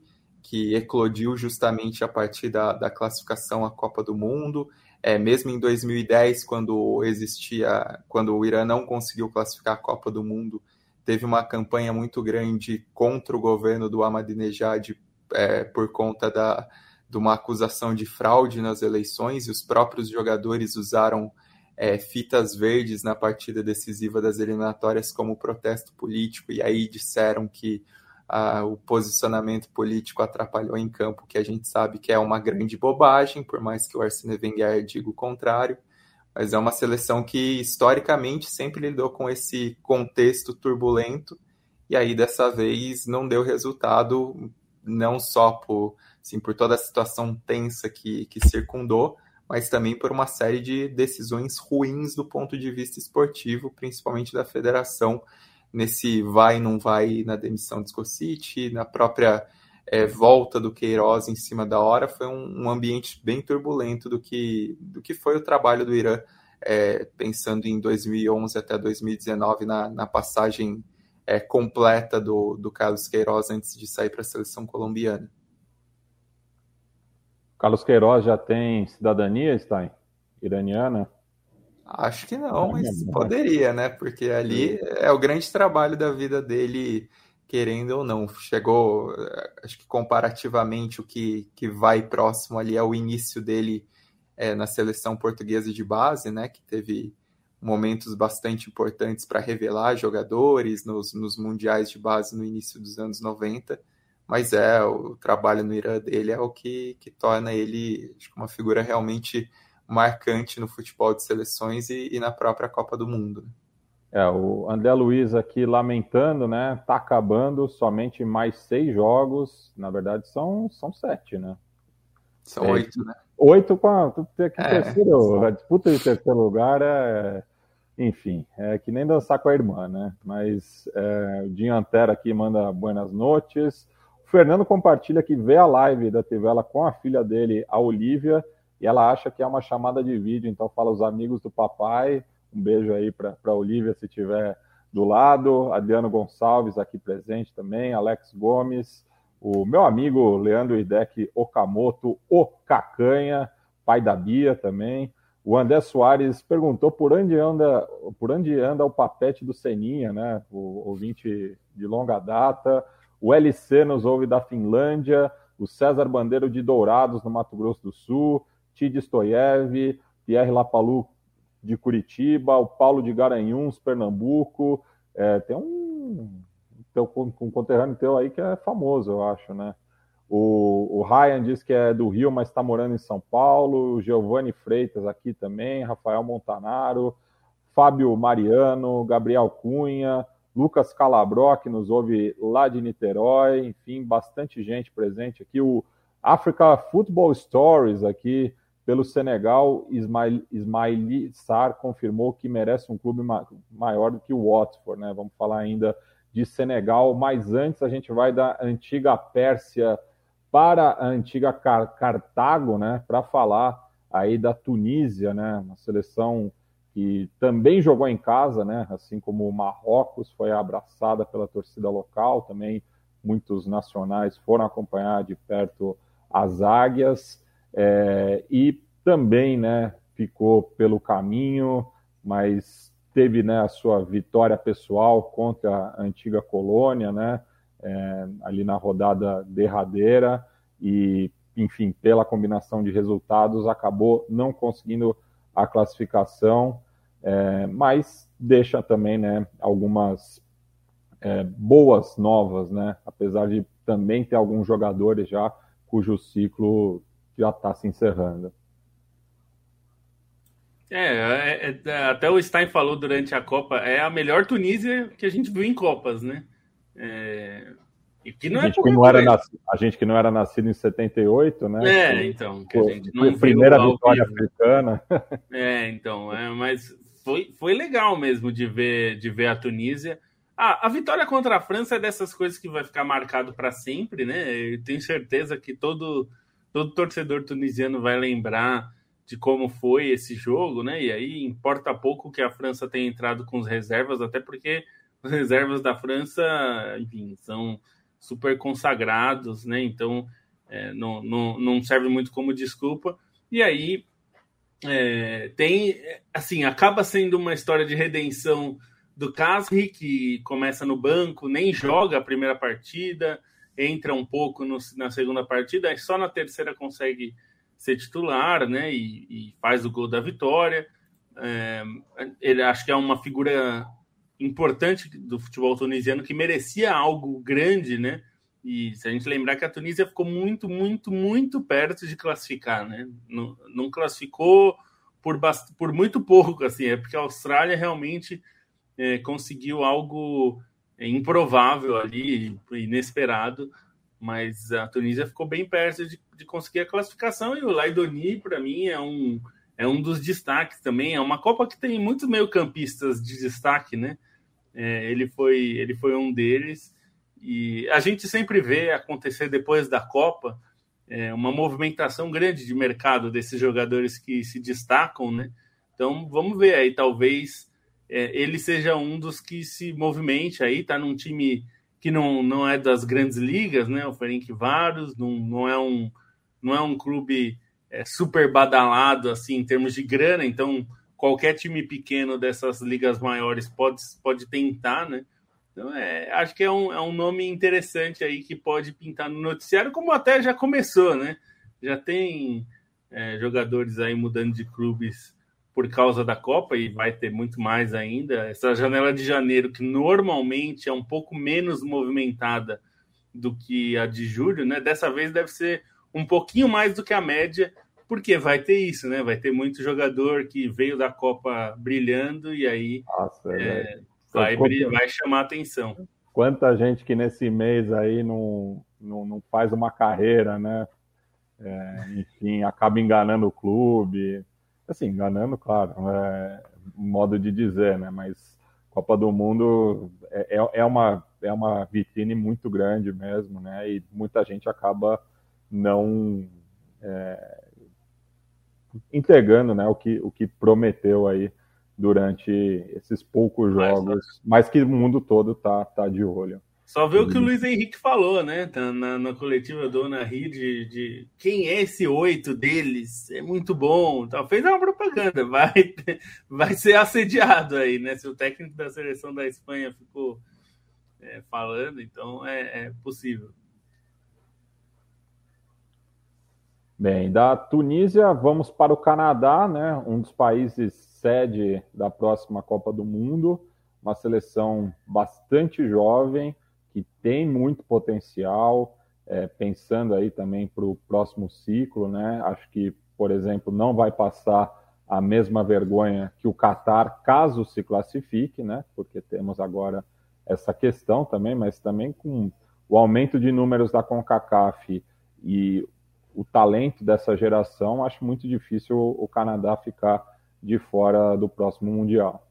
que eclodiu justamente a partir da, da classificação à Copa do Mundo. É, mesmo em 2010, quando existia, quando o Irã não conseguiu classificar a Copa do Mundo, teve uma campanha muito grande contra o governo do Ahmadinejad é, por conta da, de uma acusação de fraude nas eleições, e os próprios jogadores usaram é, fitas verdes na partida decisiva das eliminatórias como protesto político, e aí disseram que a, o posicionamento político atrapalhou em campo, que a gente sabe que é uma grande bobagem, por mais que o Arsene Wenger diga o contrário, mas é uma seleção que historicamente sempre lidou com esse contexto turbulento, e aí dessa vez não deu resultado, não só por, assim, por toda a situação tensa que, que circundou, mas também por uma série de decisões ruins do ponto de vista esportivo, principalmente da federação, nesse vai não vai na demissão de Scociti, na própria é, volta do Queiroz em cima da hora, foi um, um, ambiente bem turbulento do que, do que foi o trabalho do Irã, é, pensando em 2011 até 2019, na, na passagem é, completa do, do Carlos Queiroz antes de sair para a seleção colombiana. Carlos Queiroz já tem cidadania, Stein? Iraniana? Acho que não, mas poderia, né? Porque ali é o grande trabalho da vida dele, querendo ou não. Chegou, acho que comparativamente, o que, que vai próximo ali é o início dele é, na seleção portuguesa de base, né? Que teve momentos bastante importantes para revelar jogadores nos, nos mundiais de base no início dos anos 90. Mas é, o trabalho no Irã dele é o que, que torna ele uma figura realmente marcante no futebol de seleções e, e na própria Copa do Mundo. Né? É, o André Luiz aqui lamentando, né? Tá acabando somente mais seis jogos. Na verdade, são, são sete, né? São é, oito, né? Oito com a, é, terceiro, a disputa de terceiro lugar é, enfim, é que nem dançar com a irmã, né? Mas é, o Dinho Antero aqui manda buenas noites. Fernando compartilha que vê a live da Tivela com a filha dele, a Olivia, e ela acha que é uma chamada de vídeo, então fala os amigos do papai. Um beijo aí para a Olivia se tiver do lado. Adriano Gonçalves aqui presente também, Alex Gomes, o meu amigo Leandro Idec Okamoto, o Cacanha, pai da Bia também. O André Soares perguntou por onde anda, por onde anda o papete do Seninha, né? O ouvinte de longa data. O LC nos ouve da Finlândia. O César Bandeiro de Dourados, no Mato Grosso do Sul. Tid Stoyev, Pierre Lapalu de Curitiba. O Paulo de Garanhuns, Pernambuco. É, tem um, um conterrâneo teu aí que é famoso, eu acho, né? O, o Ryan diz que é do Rio, mas está morando em São Paulo. O Giovanni Freitas aqui também. Rafael Montanaro. Fábio Mariano. Gabriel Cunha. Lucas Calabró, que nos ouve lá de Niterói. Enfim, bastante gente presente aqui. O Africa Football Stories aqui pelo Senegal. Ismail, Ismaili Sar confirmou que merece um clube ma maior do que o Watford, né? Vamos falar ainda de Senegal, mas antes a gente vai da antiga Pérsia para a antiga Car Cartago, né, para falar aí da Tunísia, né, uma seleção que também jogou em casa, né, assim como o Marrocos foi abraçada pela torcida local, também muitos nacionais foram acompanhar de perto as águias é, e também, né, ficou pelo caminho, mas teve, né, a sua vitória pessoal contra a antiga colônia, né, é, ali na rodada derradeira e, enfim, pela combinação de resultados, acabou não conseguindo a classificação, é, mas deixa também né, algumas é, boas novas, né, apesar de também ter alguns jogadores já cujo ciclo já está se encerrando. É, é, é, até o Stein falou durante a Copa, é a melhor Tunísia que a gente viu em Copas, né? É, e que não a, é gente que não era nascido, a gente que não era nascido em 78, né? É, então. Que a gente não foi a primeira vitória africana. É, então. É, mas foi, foi legal mesmo de ver, de ver a Tunísia. Ah, a vitória contra a França é dessas coisas que vai ficar marcado para sempre, né? Eu tenho certeza que todo, todo torcedor tunisiano vai lembrar de como foi esse jogo, né? E aí importa pouco que a França tenha entrado com as reservas, até porque as reservas da França, enfim, são super consagrados, né? Então é, não, não, não serve muito como desculpa. E aí é, tem, assim, acaba sendo uma história de redenção do Casri, que começa no banco, nem joga a primeira partida, entra um pouco no, na segunda partida, aí só na terceira consegue ser titular, né? E, e faz o gol da vitória. É, ele acho que é uma figura importante do futebol tunisiano que merecia algo grande, né? E se a gente lembrar que a Tunísia ficou muito, muito, muito perto de classificar, né? Não, não classificou por, bast... por muito pouco, assim, é porque a Austrália realmente é, conseguiu algo improvável ali, inesperado, mas a Tunísia ficou bem perto de, de conseguir a classificação e o Laidoni, para mim, é um, é um dos destaques também. É uma Copa que tem muitos meio-campistas de destaque, né? É, ele, foi, ele foi um deles. E a gente sempre vê acontecer depois da Copa é, uma movimentação grande de mercado desses jogadores que se destacam, né? Então vamos ver aí, talvez é, ele seja um dos que se movimente aí, tá num time que não, não é das grandes ligas, né? O Ferencváros não, não é um não é um clube é, super badalado assim em termos de grana, então qualquer time pequeno dessas ligas maiores pode, pode tentar, né? Então, é, acho que é um, é um nome interessante aí que pode pintar no noticiário, como até já começou, né? Já tem é, jogadores aí mudando de clubes por causa da Copa e vai ter muito mais ainda. Essa janela de janeiro, que normalmente é um pouco menos movimentada do que a de julho, né? Dessa vez deve ser um pouquinho mais do que a média, porque vai ter isso, né? Vai ter muito jogador que veio da Copa brilhando e aí Nossa, é, vai, vai chamar atenção. Quanta gente que nesse mês aí não, não, não faz uma carreira, né? É, enfim, acaba enganando o clube. Assim, enganando, claro, é modo de dizer, né? Mas Copa do Mundo é, é, é uma é uma vitrine muito grande mesmo, né? E muita gente acaba não é, entregando né, o, que, o que prometeu aí durante esses poucos jogos, mas que o mundo todo tá, tá de olho. Só ver o que o Luiz Henrique falou, né? Tá na, na coletiva do Ana Ri de, de, quem é esse oito deles. É muito bom. Então, fez uma propaganda. [LAUGHS] Vai, vai ser assediado aí, né? Se o técnico da seleção da Espanha ficou é, falando, então é, é possível. Bem, da Tunísia vamos para o Canadá, né? Um dos países sede da próxima Copa do Mundo, uma seleção bastante jovem que tem muito potencial, é, pensando aí também para o próximo ciclo, né? Acho que, por exemplo, não vai passar a mesma vergonha que o Catar, caso se classifique, né? Porque temos agora essa questão também, mas também com o aumento de números da CONCACAF e o talento dessa geração, acho muito difícil o Canadá ficar de fora do próximo Mundial.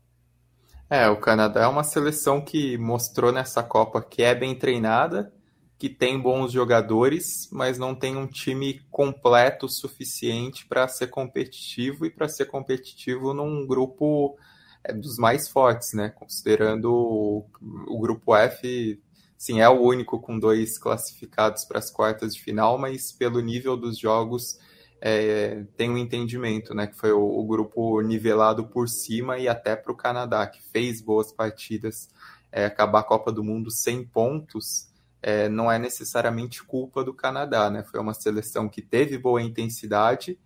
É, o Canadá é uma seleção que mostrou nessa Copa que é bem treinada, que tem bons jogadores, mas não tem um time completo suficiente para ser competitivo e para ser competitivo num grupo é, dos mais fortes, né? Considerando o, o grupo F Sim, é o único com dois classificados para as quartas de final, mas pelo nível dos jogos é, tem um entendimento, né? Que foi o, o grupo nivelado por cima e até para o Canadá, que fez boas partidas. É, acabar a Copa do Mundo sem pontos é, não é necessariamente culpa do Canadá, né? Foi uma seleção que teve boa intensidade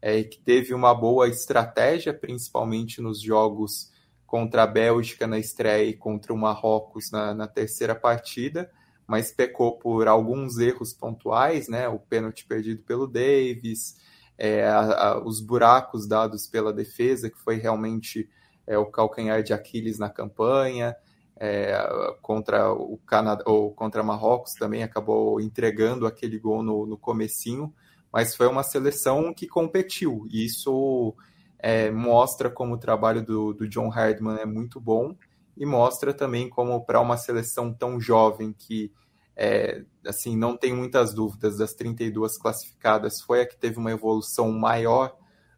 é, que teve uma boa estratégia, principalmente nos jogos contra a Bélgica na estreia e contra o Marrocos na, na terceira partida, mas pecou por alguns erros pontuais, né? O pênalti perdido pelo Davis, é, a, a, os buracos dados pela defesa, que foi realmente é, o calcanhar de Aquiles na campanha. É, contra o Canadá ou contra Marrocos também acabou entregando aquele gol no, no comecinho, mas foi uma seleção que competiu. E isso é, mostra como o trabalho do, do John Hardman é muito bom e mostra também como para uma seleção tão jovem que é, assim não tem muitas dúvidas das 32 classificadas foi a que teve uma evolução maior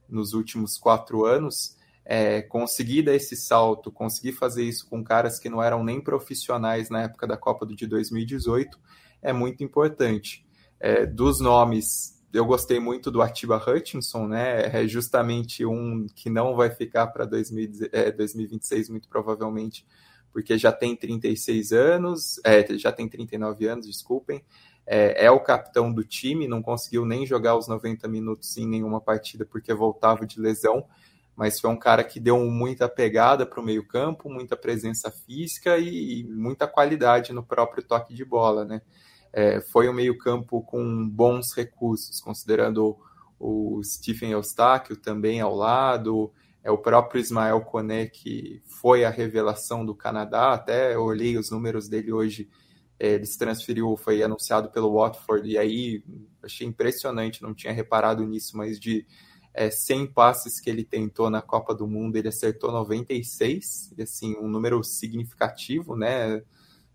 nos últimos quatro anos é, conseguir dar esse salto conseguir fazer isso com caras que não eram nem profissionais na época da Copa de 2018 é muito importante. É, dos nomes eu gostei muito do Atiba Hutchinson, né? É justamente um que não vai ficar para 2026, muito provavelmente, porque já tem 36 anos, é, já tem 39 anos, desculpem. É, é, o capitão do time, não conseguiu nem jogar os 90 minutos em nenhuma partida porque voltava de lesão, mas foi um cara que deu muita pegada para o meio-campo, muita presença física e, e muita qualidade no próprio toque de bola, né? É, foi um meio-campo com bons recursos, considerando o Stephen Eustáquio também ao lado, é o próprio Ismael Koné, que foi a revelação do Canadá, até olhei os números dele hoje, é, ele se transferiu, foi anunciado pelo Watford, e aí achei impressionante, não tinha reparado nisso, mas de é, 100 passes que ele tentou na Copa do Mundo, ele acertou 96, e assim, um número significativo, né,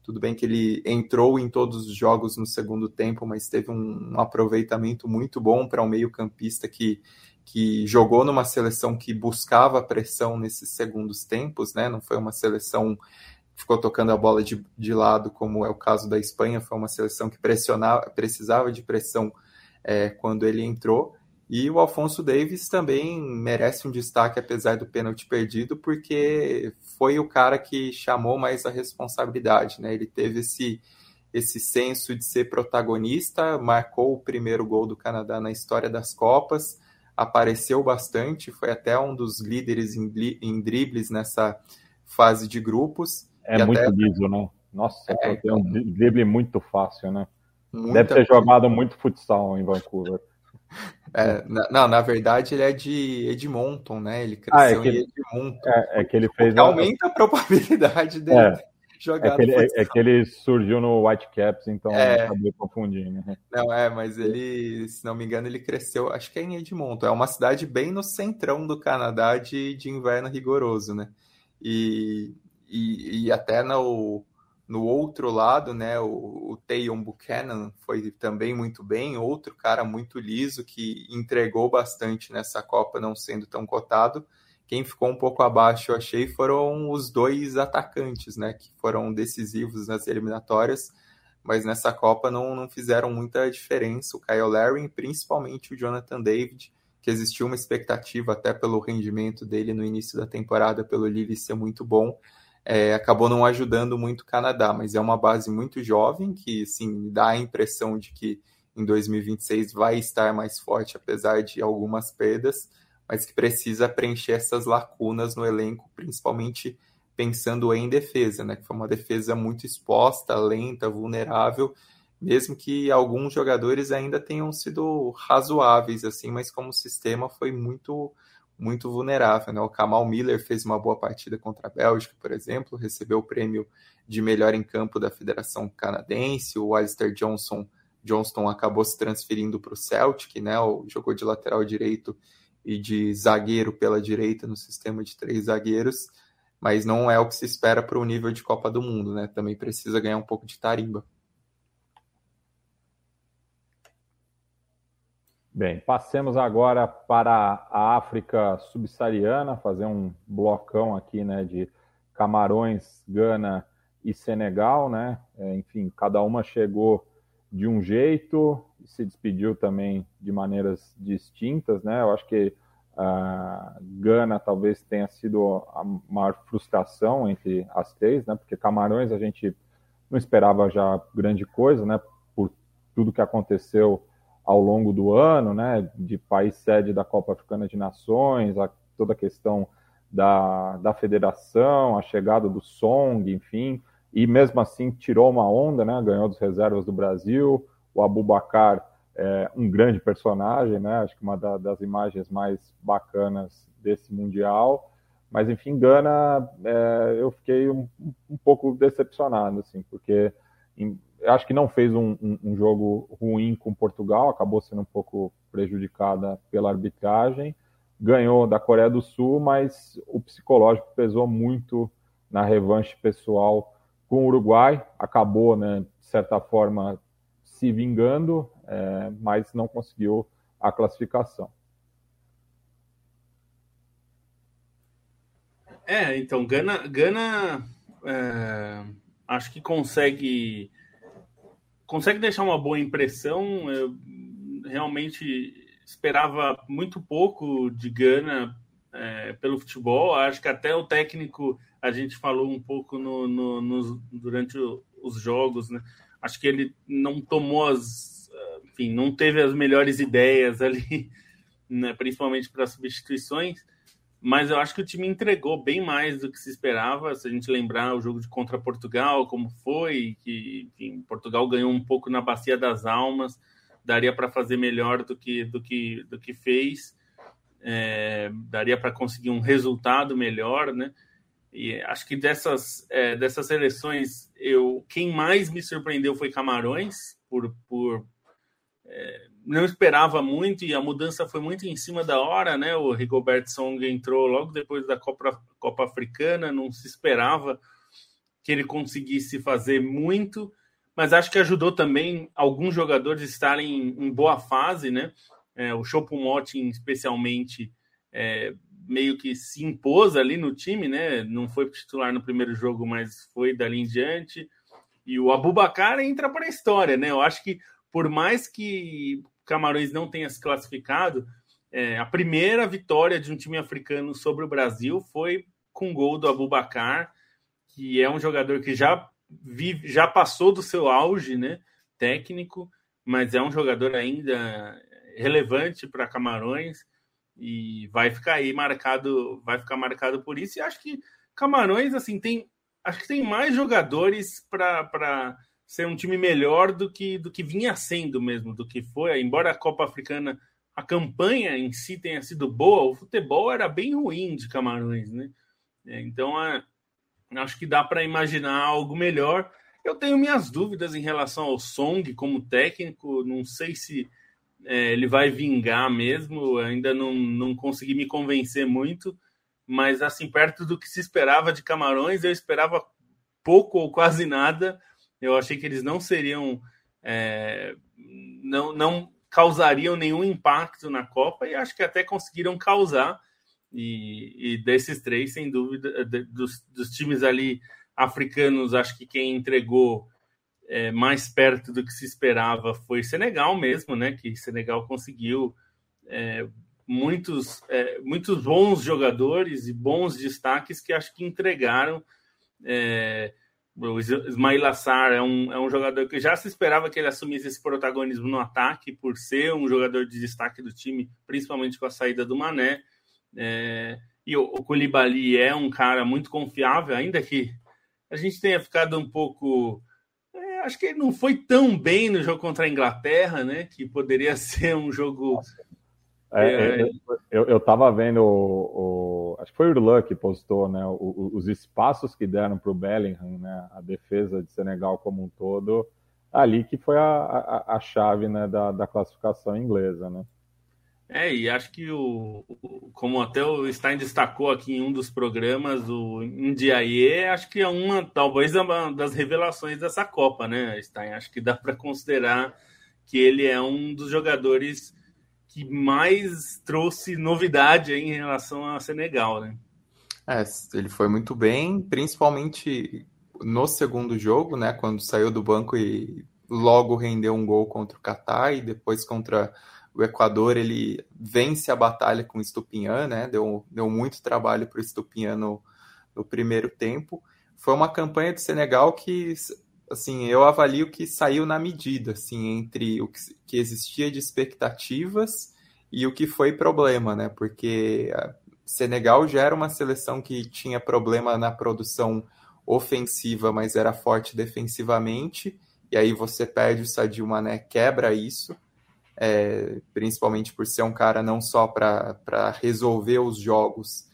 tudo bem que ele entrou em todos os jogos no segundo tempo, mas teve um, aproveitamento muito bom para um meio-campista que, que jogou numa seleção que buscava pressão nesses segundos tempos, né? Não foi uma seleção que ficou tocando a bola de, de lado, como é o caso da Espanha, foi uma seleção que pressionava, precisava de pressão é, quando ele entrou. E o Alfonso Davis também merece um destaque, apesar do pênalti perdido, porque foi o cara que chamou mais a responsabilidade, né? Ele teve esse, esse senso de ser protagonista, marcou o primeiro gol do Canadá na história das Copas, apareceu bastante, foi até um dos líderes em, em dribles nessa fase de grupos. É muito até... liso, né? Nossa, é, é um drible muito fácil, né? Deve ter jogado muito futsal em Vancouver. É, na, não, na verdade ele é de Edmonton, né? Ele cresceu ah, é que, em Edmonton. É, é, que ele fez. Aumenta a probabilidade dele é, jogar é que, ele, é, é, que ele surgiu no Whitecaps, então é, acabei confundindo. Né? Não, é, mas ele, se não me engano, ele cresceu, acho que é em Edmonton. É uma cidade bem no centrão do Canadá de, de inverno rigoroso, né? E, e, e até no, no outro lado, né, o, o Tayon Buchanan foi também muito bem, outro cara muito liso que entregou bastante nessa Copa, não sendo tão cotado. Quem ficou um pouco abaixo, eu achei, foram os dois atacantes, né, que foram decisivos nas eliminatórias, mas nessa Copa não, não fizeram muita diferença. O Kyle Larry, principalmente o Jonathan David, que existiu uma expectativa até pelo rendimento dele no início da temporada, pelo Lille ser muito bom, é, acabou não ajudando muito o Canadá, mas é uma base muito jovem que, sim, dá a impressão de que em 2026 vai estar mais forte, apesar de algumas perdas, mas que precisa preencher essas lacunas no elenco, principalmente pensando em defesa, né? Que foi uma defesa muito exposta, lenta, vulnerável, mesmo que alguns jogadores ainda tenham sido razoáveis, assim, mas como sistema foi muito muito vulnerável. Né? O Kamal Miller fez uma boa partida contra a Bélgica, por exemplo, recebeu o prêmio de melhor em campo da Federação Canadense. O Alistair Johnson Johnston acabou se transferindo para o Celtic, né? Jogou de lateral direito e de zagueiro pela direita no sistema de três zagueiros, mas não é o que se espera para o nível de Copa do Mundo, né? Também precisa ganhar um pouco de tarimba. Bem, passemos agora para a África subsaariana, fazer um blocão aqui, né, de Camarões, Gana e Senegal, né? É, enfim, cada uma chegou de um jeito se despediu também de maneiras distintas, né? Eu acho que a Gana talvez tenha sido a maior frustração entre as três, né? Porque Camarões a gente não esperava já grande coisa, né? Por tudo que aconteceu ao longo do ano, né, de país sede da Copa Africana de Nações, a, toda a questão da, da federação, a chegada do Song, enfim, e mesmo assim tirou uma onda, né, ganhou dos reservas do Brasil, o Abubacar é um grande personagem, né, acho que uma da, das imagens mais bacanas desse Mundial, mas enfim, Gana, é, eu fiquei um, um pouco decepcionado, assim, porque acho que não fez um, um, um, jogo ruim com Portugal, acabou sendo um pouco prejudicada pela arbitragem. Ganhou da Coreia do Sul, mas o psicológico pesou muito na revanche pessoal com o Uruguai. Acabou, né, de certa forma, se vingando, é, mas não conseguiu a classificação. É, então, Gana, Gana é, acho que consegue consegue deixar uma boa impressão. Eu realmente esperava muito pouco de Gana é, pelo futebol. Acho que até o técnico, a gente falou um pouco no, no, no, durante os jogos, né? Acho que ele não tomou as. Enfim, não teve as melhores ideias ali, [LAUGHS] né? principalmente para substituições mas eu acho que o time entregou bem mais do que se esperava. Se a gente lembrar o jogo de contra Portugal, como foi, que enfim, Portugal ganhou um pouco na bacia das almas, daria para fazer melhor do que do que do que fez, é, daria para conseguir um resultado melhor, né? E acho que dessas é, dessas seleções, eu quem mais me surpreendeu foi Camarões por por é, não esperava muito e a mudança foi muito em cima da hora, né? O Rigobert Song entrou logo depois da Copa, Copa Africana, não se esperava que ele conseguisse fazer muito, mas acho que ajudou também alguns jogadores estarem em boa fase, né? É, o Choupo-Moting, especialmente, é, meio que se impôs ali no time, né? Não foi titular no primeiro jogo, mas foi dali em diante. E o Abubacar entra para a história, né? Eu acho que por mais que Camarões não tenha se classificado, é, a primeira vitória de um time africano sobre o Brasil foi com gol do Abubacar, que é um jogador que já vive, já passou do seu auge, né, técnico, mas é um jogador ainda relevante para Camarões e vai ficar aí marcado, vai ficar marcado por isso. E acho que Camarões assim tem, acho que tem mais jogadores para ser um time melhor do que do que vinha sendo mesmo, do que foi. Embora a Copa Africana, a campanha em si tenha sido boa, o futebol era bem ruim de Camarões, né? É, então, é, acho que dá para imaginar algo melhor. Eu tenho minhas dúvidas em relação ao Song como técnico, não sei se é, ele vai vingar mesmo, ainda não, não consegui me convencer muito, mas assim, perto do que se esperava de Camarões, eu esperava pouco ou quase nada. Eu achei que eles não seriam, é, não, não causariam nenhum impacto na Copa e acho que até conseguiram causar. E, e desses três, sem dúvida, dos, dos, times ali africanos, acho que quem entregou é, mais perto do que se esperava foi Senegal mesmo, né? Que Senegal conseguiu é, muitos, é, muitos bons jogadores e bons destaques que acho que entregaram. O Ismail Assar é um, é um jogador que já se esperava que ele assumisse esse protagonismo no ataque, por ser um jogador de destaque do time, principalmente com a saída do Mané. É, e o, o Koulibaly é um cara muito confiável, ainda que a gente tenha ficado um pouco. É, acho que ele não foi tão bem no jogo contra a Inglaterra, né? Que poderia [LAUGHS] ser um jogo é, é, é, eu, eu tava vendo o, o, Acho que foi o Irlan que postou, né? O, os espaços que deram para o Bellingham, né? A defesa de Senegal como um todo, ali que foi a, a, a chave né, da, da classificação inglesa, né? É, e acho que o, como até o Stein destacou aqui em um dos programas, o Ndiaye, acho que é uma, talvez uma das revelações dessa Copa, né, Stein? Acho que dá para considerar que ele é um dos jogadores que mais trouxe novidade em relação a Senegal, né? É, ele foi muito bem, principalmente no segundo jogo, né? Quando saiu do banco e logo rendeu um gol contra o Catar e depois contra o Equador ele vence a batalha com o Estupinhan, né? Deu, deu muito trabalho para o Estupinhan no, no primeiro tempo. Foi uma campanha de Senegal que assim, eu avalio que saiu na medida, assim, entre o que, existia de expectativas e o que foi problema, né? Porque Senegal já era uma seleção que tinha problema na produção ofensiva, mas era forte defensivamente, e aí você perde o Sadio Mané, quebra isso, é, principalmente por ser um cara não só para resolver os jogos,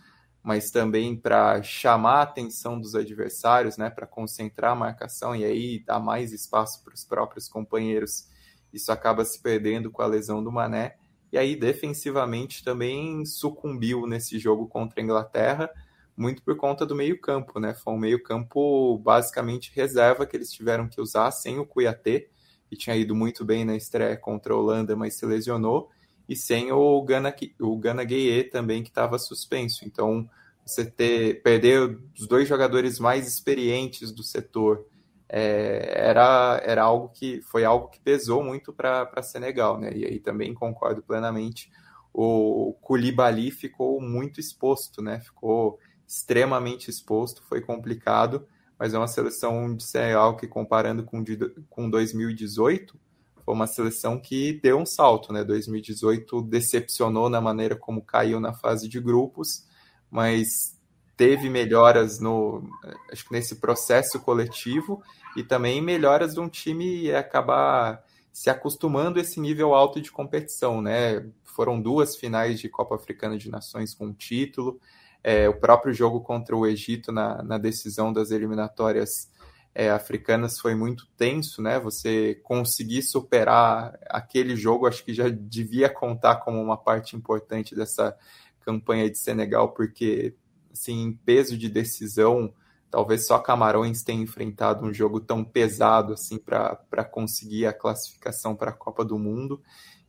mas também para chamar a atenção dos adversários, né, para concentrar a marcação e aí dar mais espaço para os próprios companheiros. Isso acaba se perdendo com a lesão do Mané. E aí, defensivamente, também sucumbiu nesse jogo contra a Inglaterra, muito por conta do meio-campo, né? Foi um meio-campo basicamente reserva que eles tiveram que usar sem o Cuiatê, que tinha ido muito bem na estreia contra a Holanda, mas se lesionou e sem o Gana, o Gana Gueye também, que estava suspenso. Então, você ter, perder os dois jogadores mais experientes do setor é, era, era algo que foi algo que pesou muito para Senegal, né? E aí também concordo plenamente. O Koulibaly ficou muito exposto, né? Ficou extremamente exposto, foi complicado, mas é uma seleção de Senegal que comparando com, com 2018 foi uma seleção que deu um salto, né? 2018 decepcionou na maneira como caiu na fase de grupos, mas teve melhoras no, acho que nesse processo coletivo e também melhoras de um time acabar se acostumando a esse nível alto de competição, né? Foram duas finais de Copa Africana de Nações com título, é, o próprio jogo contra o Egito na, na decisão das eliminatórias é, africanas foi muito tenso, né? Você conseguir superar aquele jogo, acho que já devia contar como uma parte importante dessa campanha de Senegal, porque assim, em peso de decisão, talvez só Camarões tenha enfrentado um jogo tão pesado assim para conseguir a classificação para a Copa do Mundo.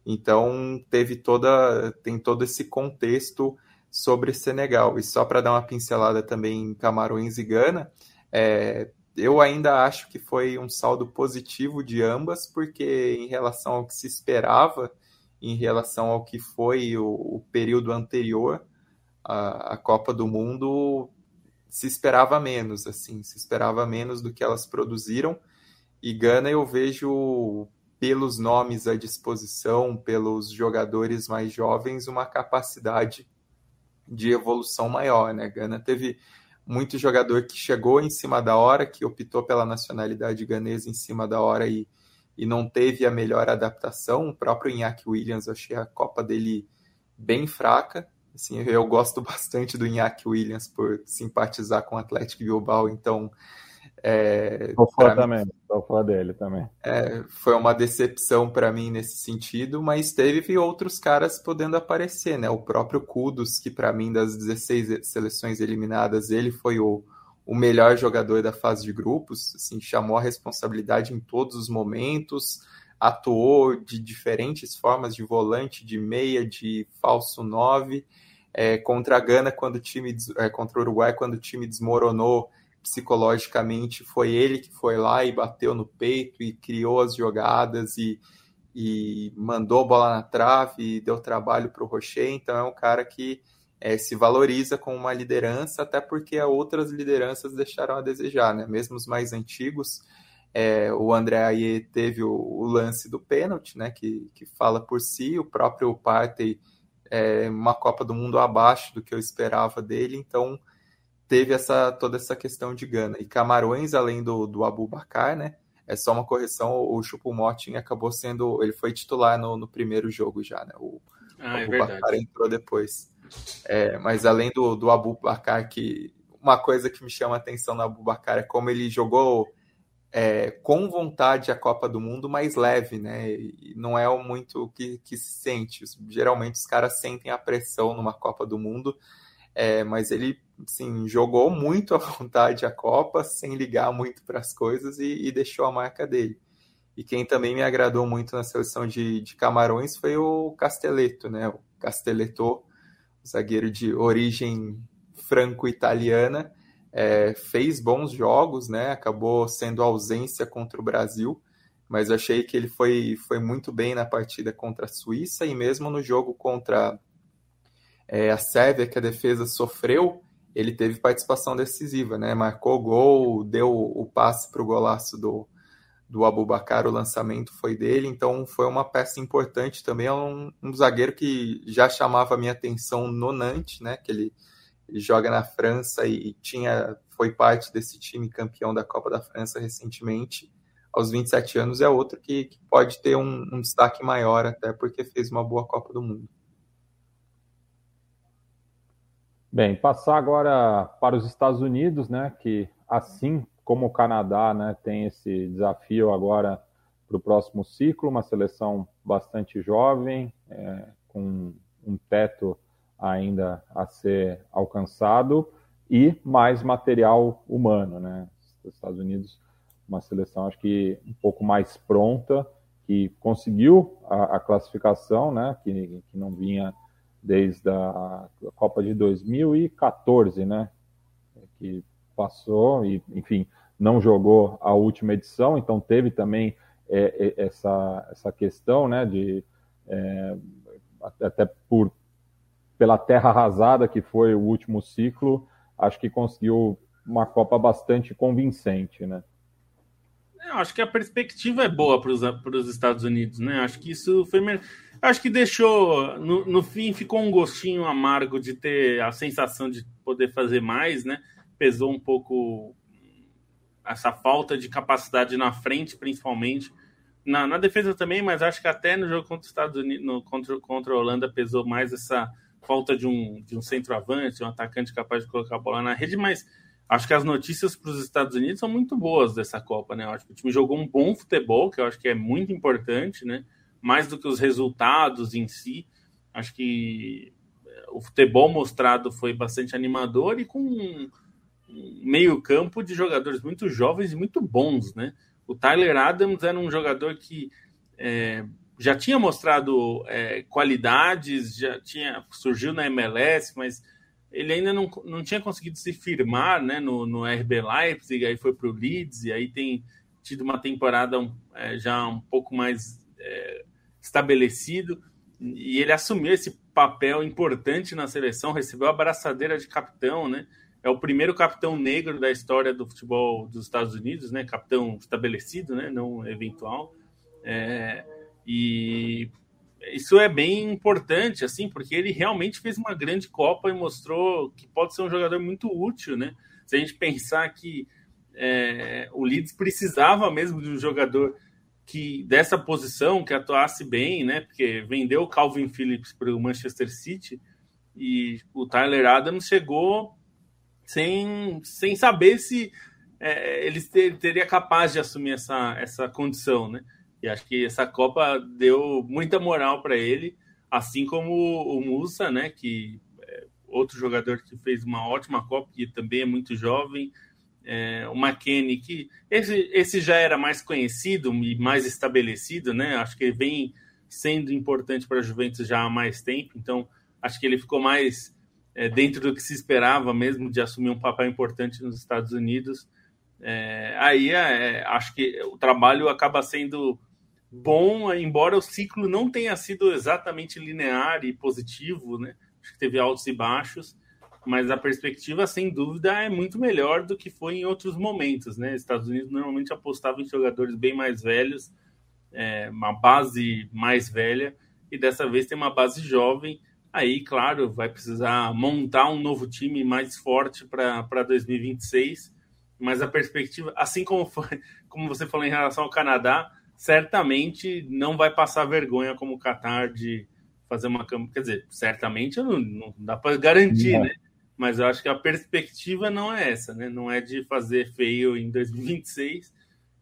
Então teve toda tem todo esse contexto sobre Senegal. E só para dar uma pincelada também em Camarões e Gana, é, eu ainda acho que foi um saldo positivo de ambas, porque em relação ao que se esperava, em relação ao que foi o, o período anterior à, à Copa do Mundo, se esperava menos, assim, se esperava menos do que elas produziram. E Gana eu vejo pelos nomes à disposição, pelos jogadores mais jovens, uma capacidade de evolução maior, né? Gana teve muito jogador que chegou em cima da hora, que optou pela nacionalidade ganesa em cima da hora e, e não teve a melhor adaptação. O próprio Iñaki Williams, achei a Copa dele bem fraca. Assim, eu gosto [LAUGHS] bastante do Iñaki Williams por simpatizar com o Atlético Bilbao, então é, sou fã também, sou fã dele também. É, foi uma decepção para mim nesse sentido, mas teve outros caras podendo aparecer, né? O próprio Kudos, que para mim das 16 seleções eliminadas, ele foi o, o melhor jogador da fase de grupos, assim, chamou a responsabilidade em todos os momentos, atuou de diferentes formas de volante, de meia, de falso 9, é, contra a Gana quando o time é, contra o Uruguai quando o time desmoronou psicologicamente, foi ele que foi lá e bateu no peito e criou as jogadas e, e mandou a bola na trave e deu trabalho para o Rocher, então é um cara que é, se valoriza com uma liderança, até porque outras lideranças deixaram a desejar, né? Mesmo os mais antigos, é, o André Aie teve o, o, lance do pênalti, né? Que, que fala por si, o próprio Partey é uma Copa do Mundo abaixo do que eu esperava dele, então teve essa toda essa questão de Gana. E Camarões, além do, do Abu Bakar, né? É só uma correção, o Chupomoting acabou sendo. Ele foi titular no, no primeiro jogo já, né? O, ah, é Abu Bakar entrou depois. É, mas além do, do Abu Bakar, que uma coisa que me chama a atenção no Abu Bakar é como ele jogou é, com vontade a Copa do Mundo mais leve, né? E não é muito o que, que se sente. Geralmente os caras sentem a pressão numa Copa do Mundo, é, mas ele assim, jogou muito à vontade a Copa, sem ligar muito para as coisas e, e, deixou a marca dele. E quem também me agradou muito na seleção de, de Camarões foi o Castelletto, né? O Castelletto zagueiro de origem franco-italiana, é, fez bons jogos, né? Acabou sendo ausência contra o Brasil, mas achei que ele foi, foi muito bem na partida contra a Suíça e mesmo no jogo contra é, a Sérvia, que a defesa sofreu, ele teve participação decisiva, né? Marcou gol, deu o passe para o golaço do, do Abubacar, o lançamento foi dele, então foi uma peça importante também, é um, um zagueiro que já chamava a minha atenção no Nantes, né, que ele, ele, joga na França e tinha foi parte desse time campeão da Copa da França recentemente, aos 27 anos é outro que, que pode ter um, um destaque maior até porque fez uma boa Copa do Mundo. Bem, passar agora para os Estados Unidos, né, que assim como o Canadá né, tem esse desafio agora para o próximo ciclo, uma seleção bastante jovem, é, com um teto ainda a ser alcançado e mais material humano, né? Os Estados Unidos, uma seleção acho que um pouco mais pronta, que conseguiu a, a classificação, né? Que, que não vinha desde a Copa de 2014, né? Que passou e, enfim, não jogou a última edição, então teve também é, é, essa, essa questão, né, de é, até por pela terra arrasada que foi o último ciclo, acho que conseguiu uma Copa bastante convincente, né? Eu acho que a perspectiva é boa para os Estados Unidos, né? Acho que isso foi. Acho que deixou. No, no fim, ficou um gostinho amargo de ter a sensação de poder fazer mais, né? pesou um pouco essa falta de capacidade na frente, principalmente. Na, na defesa também, mas acho que até no jogo contra os Estados Unidos, no, contra, contra a Holanda, pesou mais essa falta de um, de um centroavante, um atacante capaz de colocar a bola na rede, mas acho que as notícias para os Estados Unidos são muito boas dessa Copa, né? Eu acho que o time jogou um bom futebol, que eu acho que é muito importante, né? Mais do que os resultados em si. Acho que o futebol mostrado foi bastante animador e com meio-campo de jogadores muito jovens e muito bons, né? O Tyler Adams era um jogador que é, já tinha mostrado é, qualidades, já tinha surgiu na MLS, mas ele ainda não, não tinha conseguido se firmar né, no, no RB Leipzig, aí foi para o Leeds, e aí tem tido uma temporada é, já um pouco mais é, estabelecido, e ele assumiu esse papel importante na seleção, recebeu a braçadeira de capitão, né? é o primeiro capitão negro da história do futebol dos Estados Unidos, né? Capitão estabelecido, né? Não eventual. É, e isso é bem importante, assim, porque ele realmente fez uma grande Copa e mostrou que pode ser um jogador muito útil, né? Se a gente pensar que é, o Leeds precisava mesmo de um jogador que dessa posição que atuasse bem, né? Porque vendeu o Calvin Phillips para o Manchester City e o Tyler Adams chegou sem, sem saber se é, ele ter, teria capaz de assumir essa, essa condição, né? E acho que essa Copa deu muita moral para ele, assim como o, Musa, né? Que é outro jogador que fez uma ótima Copa, que também é muito jovem, É, o McKenny, que esse, esse já era mais conhecido e mais estabelecido, né? Acho que ele vem sendo importante para a Juventus já há mais tempo, então acho que ele ficou mais é, dentro do que se esperava mesmo de assumir um papel importante nos Estados Unidos. É, aí é, acho que o trabalho acaba sendo bom, embora o ciclo não tenha sido exatamente linear e positivo, né? Acho que teve altos e baixos, mas a perspectiva, sem dúvida, é muito melhor do que foi em outros momentos, né? Estados Unidos normalmente apostava em jogadores bem mais velhos, é, uma base mais velha, e dessa vez tem uma base jovem. Aí, claro, vai precisar montar um novo time mais forte para 2026, mas a perspectiva, assim como, foi, [LAUGHS] como você falou em relação ao Canadá, certamente não vai passar vergonha como o Qatar de fazer uma Quer dizer, certamente não, não dá para garantir, né? Mas eu acho que a perspectiva não é essa, né? Não é de fazer feio em 2026,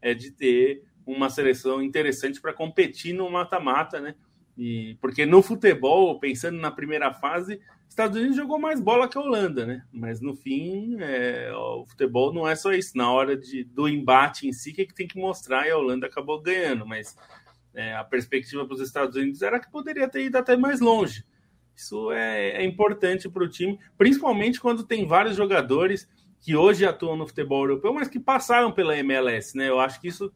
é de ter uma seleção interessante para competir no mata-mata, né? E, porque no futebol, pensando na primeira fase, Estados Unidos jogou mais bola que a Holanda, né? Mas no fim, é, o futebol não é só isso. Na hora de, do embate em si, que, é que tem que mostrar, e a Holanda acabou ganhando. Mas é, a perspectiva para os Estados Unidos era que poderia ter ido até mais longe. Isso é, é importante para o time, principalmente quando tem vários jogadores que hoje atuam no futebol europeu, mas que passaram pela MLS, né? Eu acho que isso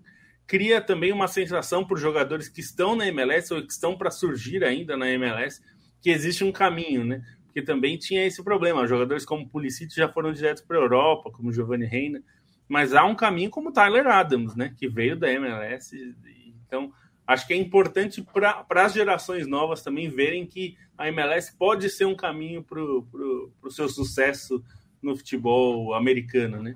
cria também uma sensação para os jogadores que estão na MLS ou que estão para surgir ainda na MLS que existe um caminho, né? Porque também tinha esse problema. Jogadores como Pulisic já foram direto para a Europa, como Giovanni Reina, mas há um caminho como Tyler Adams, né? Que veio da MLS. Então, acho que é importante para as gerações novas também verem que a MLS pode ser um caminho para o seu sucesso no futebol americano, né?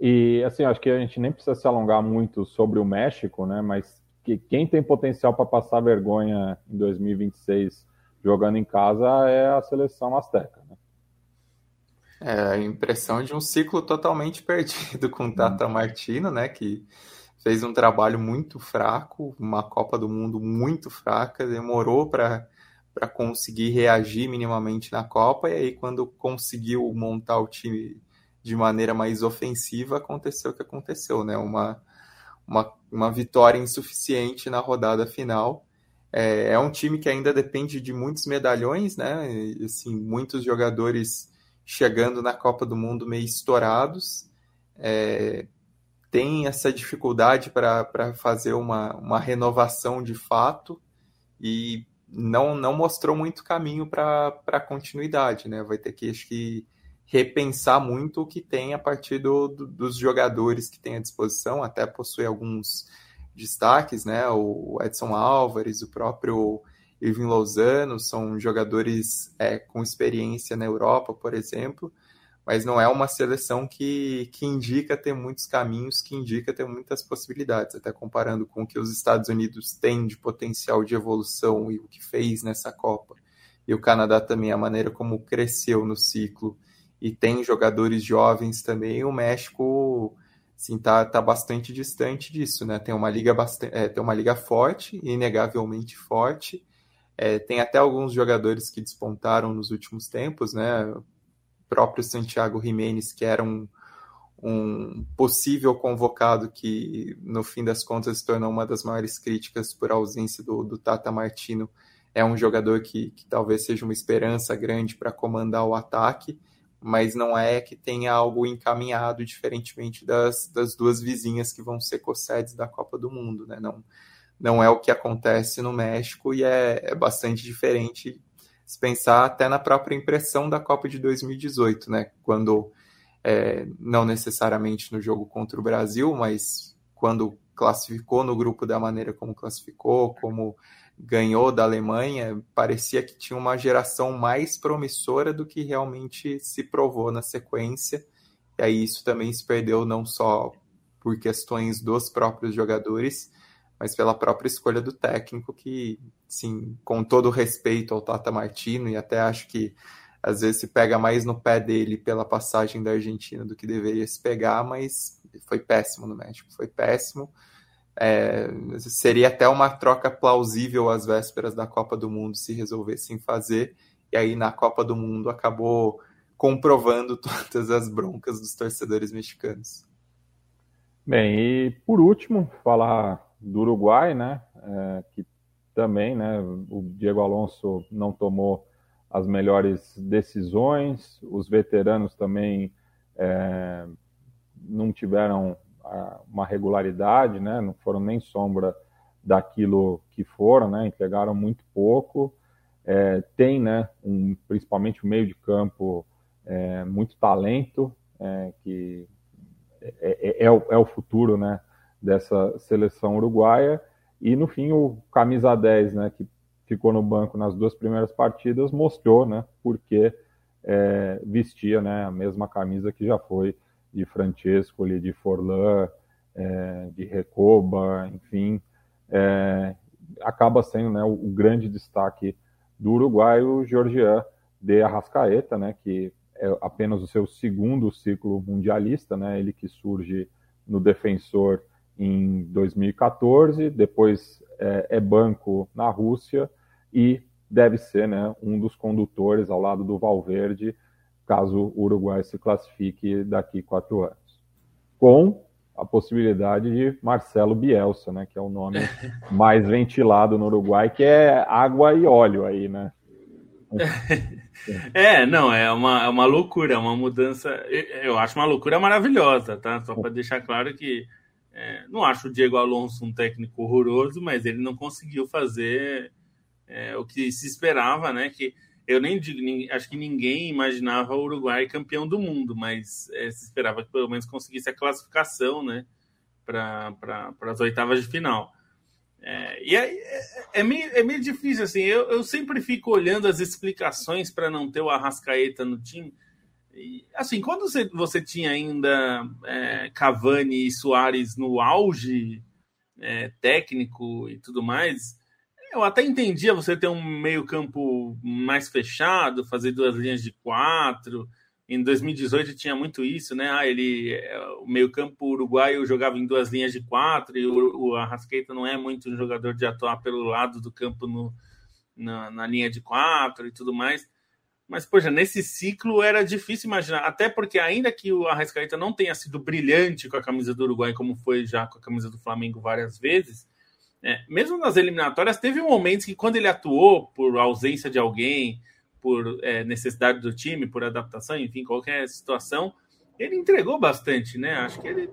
E assim, acho que a gente nem precisa se alongar muito sobre o México, né? Mas que quem tem potencial para passar vergonha em 2026 jogando em casa é a seleção azteca. Né? É a impressão de um ciclo totalmente [LAUGHS] perdido com o Tata Martino, né? Que fez um trabalho muito fraco, uma Copa do Mundo muito fraca, demorou para para conseguir reagir minimamente na Copa e aí quando conseguiu montar o time de maneira mais ofensiva, aconteceu o que aconteceu, né? Uma, uma, uma vitória insuficiente na rodada final. É, é, um time que ainda depende de muitos medalhões, né? E, assim, muitos jogadores chegando na Copa do Mundo meio estourados. É, tem essa dificuldade para fazer uma, uma renovação de fato e não, não mostrou muito caminho para continuidade, né? Vai ter que, acho que, repensar muito o que tem a partir do, do, dos jogadores que tem à disposição, até possui alguns destaques, né? O Edson Álvares, o próprio Irving Lozano, são jogadores é, com experiência na Europa, por exemplo, mas não é uma seleção que, que indica ter muitos caminhos, que indica ter muitas possibilidades, até comparando com o que os Estados Unidos têm de potencial de evolução e o que fez nessa Copa. E o Canadá também, a maneira como cresceu no ciclo e tem jogadores jovens também, o México assim, tá, tá bastante distante disso, né? Tem uma liga bastante, é, tem uma liga forte, inegavelmente forte. É, tem até alguns jogadores que despontaram nos últimos tempos, né? Próprio Santiago Jiménez, que era um, um possível convocado que, no fim das contas, se tornou uma das maiores críticas por ausência do, do Tata Martino. É um jogador que, que talvez seja uma esperança grande para comandar o ataque mas não é que tenha algo encaminhado, diferentemente das, das duas vizinhas que vão ser co-sedes da Copa do Mundo, né? Não, não é o que acontece no México e é, é bastante diferente se pensar até na própria impressão da Copa de 2018, né? Quando, é, não necessariamente no jogo contra o Brasil, mas quando classificou no grupo da maneira como classificou, como ganhou da Alemanha, parecia que tinha uma geração mais promissora do que realmente se provou na sequência. E aí isso também se perdeu não só por questões dos próprios jogadores, mas pela própria escolha do técnico, que, sim, com todo respeito ao Tata Martino, e até acho que às vezes se pega mais no pé dele pela passagem da Argentina do que deveria se pegar, mas foi péssimo no México, foi péssimo. É, seria até uma troca plausível às vésperas da Copa do Mundo se resolvessem fazer. E aí na Copa do Mundo acabou comprovando [LAUGHS] todas as broncas dos torcedores mexicanos. Bem, e por último, falar do Uruguai, né? É, que também, né? O Diego Alonso não tomou as melhores decisões, os veteranos também é, não tiveram uma regularidade, né? Não foram nem sombra daquilo que foram, né? Entregaram muito pouco. É, tem, né? Um, principalmente o meio de campo é, muito talento, é, que é, é, é, o, é o futuro né, dessa seleção uruguaia. E no fim, o camisa 10, né, que ficou no banco nas duas primeiras partidas, mostrou né, porque é, vestia né, a mesma camisa que já foi de Francesco, de Forlan, é, de Recoba, enfim, é, acaba sendo né, o, o, grande destaque do Uruguai, o Georgian de Arrascaeta, né, que é apenas o seu segundo ciclo mundialista, né? Ele que surge no Defensor em 2014, depois é, é banco na Rússia e deve ser, né, um dos condutores ao lado do Valverde, caso o Uruguai se classifique daqui quatro anos, com a possibilidade de Marcelo Bielsa, né, que é o nome [LAUGHS] mais ventilado no Uruguai, que é água e óleo aí, né? [LAUGHS] É, não, é uma, é uma loucura, é uma mudança. Eu acho uma loucura maravilhosa, tá? Só para deixar claro que é, não acho o Diego Alonso um técnico horroroso, mas ele não conseguiu fazer é, o que se esperava, né? Que eu nem digo, acho que ninguém imaginava o Uruguai campeão do mundo, mas é, se esperava que pelo menos conseguisse a classificação, né? Para as oitavas de final. É, e é, é, é, meio, é meio difícil, assim. Eu, eu sempre fico olhando as explicações para não ter o Arrascaeta no time. Assim, quando você, você tinha ainda é, Cavani e Soares no auge é, técnico e tudo mais, eu até entendia você ter um meio-campo mais fechado, fazer duas linhas de quatro. Em 2018 tinha muito isso, né? Ah, ele, é, o meio-campo uruguaio jogava em duas linhas de quatro e o, o Arrascaeta não é muito um jogador de atuar pelo lado do campo no, na, na linha de quatro e tudo mais. Mas, poxa, nesse ciclo era difícil imaginar, até porque, ainda que o Arrascaeta não tenha sido brilhante com a camisa do Uruguai, como foi já com a camisa do Flamengo várias vezes, é, mesmo nas eliminatórias, teve momentos que, quando ele atuou por ausência de alguém, por é, necessidade do time, por adaptação, enfim, qualquer situação, ele entregou bastante, né? Acho que ele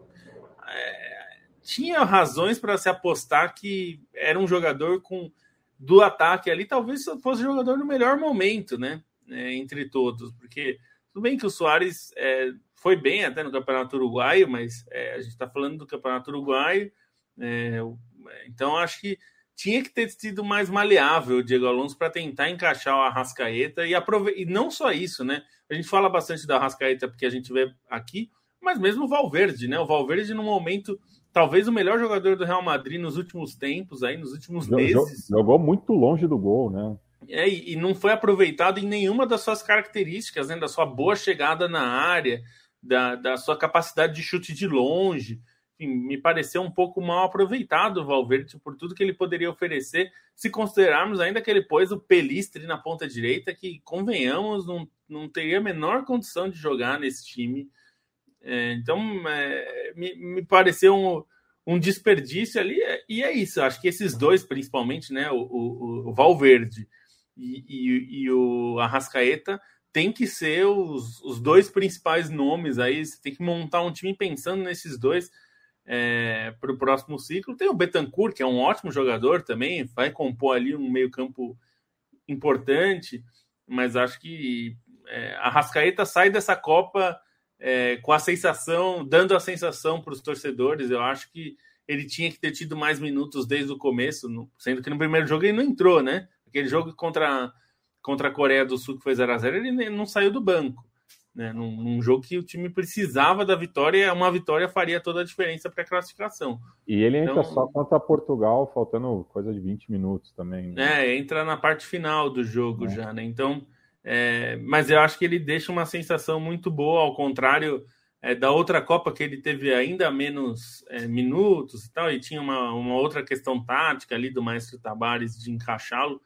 é, tinha razões para se apostar que era um jogador com do ataque ali, talvez fosse jogador no melhor momento, né? É, entre todos, porque tudo bem que o Soares é, foi bem até no Campeonato Uruguaio, mas é, a gente está falando do Campeonato Uruguaio, é, então acho que tinha que ter sido mais maleável o Diego Alonso para tentar encaixar o Arrascaeta e aproveitar. E não só isso, né? A gente fala bastante da Arrascaeta porque a gente vê aqui, mas mesmo o Valverde, né? O Valverde, no momento, talvez o melhor jogador do Real Madrid nos últimos tempos, aí, nos últimos meses. Jogou muito longe do gol, né? É, e não foi aproveitado em nenhuma das suas características, né? Da sua boa chegada na área, da, da sua capacidade de chute de longe enfim, me pareceu um pouco mal aproveitado o Valverde por tudo que ele poderia oferecer, se considerarmos ainda que ele pôs o Pelistre na ponta direita, que, convenhamos, não, não teria a menor condição de jogar nesse time. É, então, é, me, me pareceu um, um desperdício ali, e é isso. Acho que esses dois, principalmente, né, o, o, o Valverde e, e, e o Arrascaeta, tem que ser os, os dois principais nomes aí. Você tem que montar um time pensando nesses dois é, para o próximo ciclo. Tem o Betancourt, que é um ótimo jogador também, vai compor ali um meio-campo importante, mas acho que é, a Rascaeta sai dessa Copa é, com a sensação, dando a sensação para os torcedores. Eu acho que ele tinha que ter tido mais minutos desde o começo, no, sendo que no primeiro jogo ele não entrou, né? Aquele jogo contra, contra a Coreia do Sul, que foi 0 a 0 ele não saiu do banco né? Num, num, jogo que o time precisava da vitória, uma vitória faria toda a diferença para a classificação. E ele entra então, só contra Portugal, faltando coisa de 20 minutos também. Né? É, entra na parte final do jogo é. já, né? Então, é, mas eu acho que ele deixa uma sensação muito boa, ao contrário é, da outra Copa que ele teve ainda menos é, minutos e tal, e tinha uma, uma outra questão tática ali do Maestro Tabares de encaixá-lo.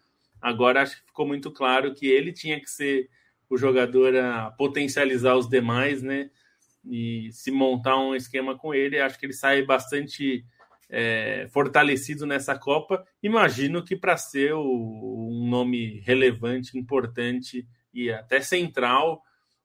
Agora acho que ficou muito claro que ele tinha que ser o jogador a potencializar os demais, né? E se montar um esquema com ele, acho que ele sai bastante é, fortalecido nessa Copa. Imagino que para ser o, um nome relevante, importante e até central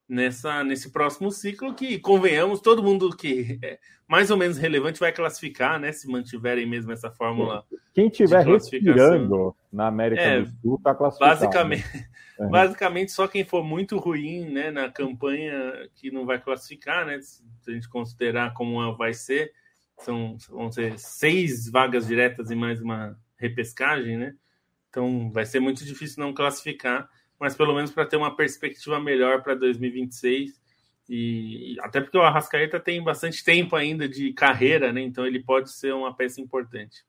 nessa nesse próximo ciclo, que convenhamos, todo mundo que é mais ou menos relevante vai classificar, né? Se mantiverem mesmo essa fórmula. Quem tiver respirando na América é, do Sul está classificado. Basicamente, é. basicamente, só quem for muito ruim né, na campanha que não vai classificar, né? Se a gente considerar como vai ser, são vão ser seis vagas diretas e mais uma repescagem, né? Então vai ser muito difícil não classificar mas pelo menos para ter uma perspectiva melhor para 2026. E até porque o Arrascaeta tem bastante tempo ainda de carreira, né? Então ele pode ser uma peça importante.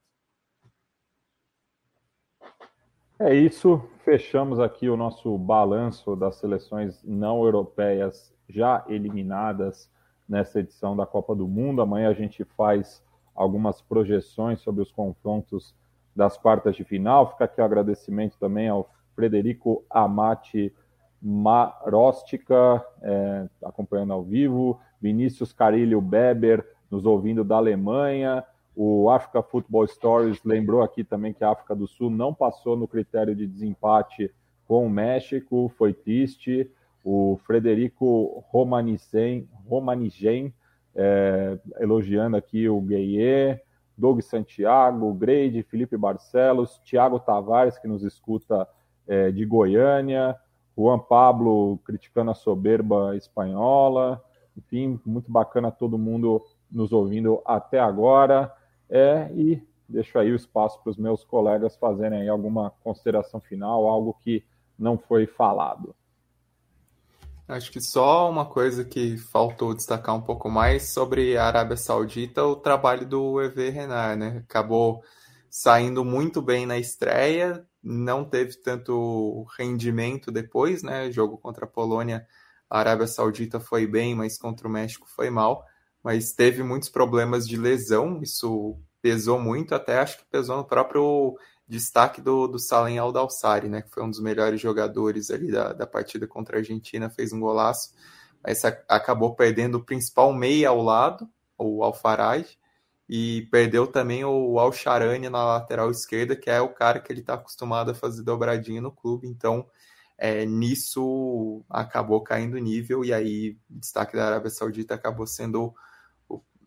É isso. Fechamos aqui o nosso balanço das seleções não europeias já eliminadas nessa edição da Copa do Mundo. Amanhã a gente faz algumas projeções sobre os confrontos das quartas de final. Fica aqui o agradecimento também ao Frederico Amati Marostica, é, acompanhando ao vivo, Vinícius Carilho Beber, nos ouvindo da Alemanha, o Africa Football Stories lembrou aqui também que a África do Sul não passou no critério de desempate com o México, foi triste. O Frederico Romanigen, Romanigen é, elogiando aqui o Gueye, Doug Santiago, Grade, Felipe Barcelos, Thiago Tavares, que nos escuta é, de Goiânia, Juan Pablo criticando a soberba espanhola, enfim, muito bacana todo mundo nos ouvindo até agora. É, e deixo aí o espaço para os meus colegas fazerem alguma consideração final, algo que não foi falado. Acho que só uma coisa que faltou destacar um pouco mais sobre a Arábia Saudita, o trabalho do EV Renard, né? Acabou saindo muito bem na estreia, não teve tanto rendimento depois, né? Jogo contra a Polônia, a Arábia Saudita foi bem, mas contra o México foi mal. Mas teve muitos problemas de lesão, isso pesou muito, até acho que pesou no próprio destaque do, do Salem Aldalsari, né? Que foi um dos melhores jogadores ali da, da partida contra a Argentina, fez um golaço, mas acabou perdendo o principal meia ao lado, o Alfaraj, e perdeu também o Al Sharani na lateral esquerda, que é o cara que ele está acostumado a fazer dobradinha no clube. Então, é, nisso acabou caindo o nível, e aí destaque da Arábia Saudita acabou sendo,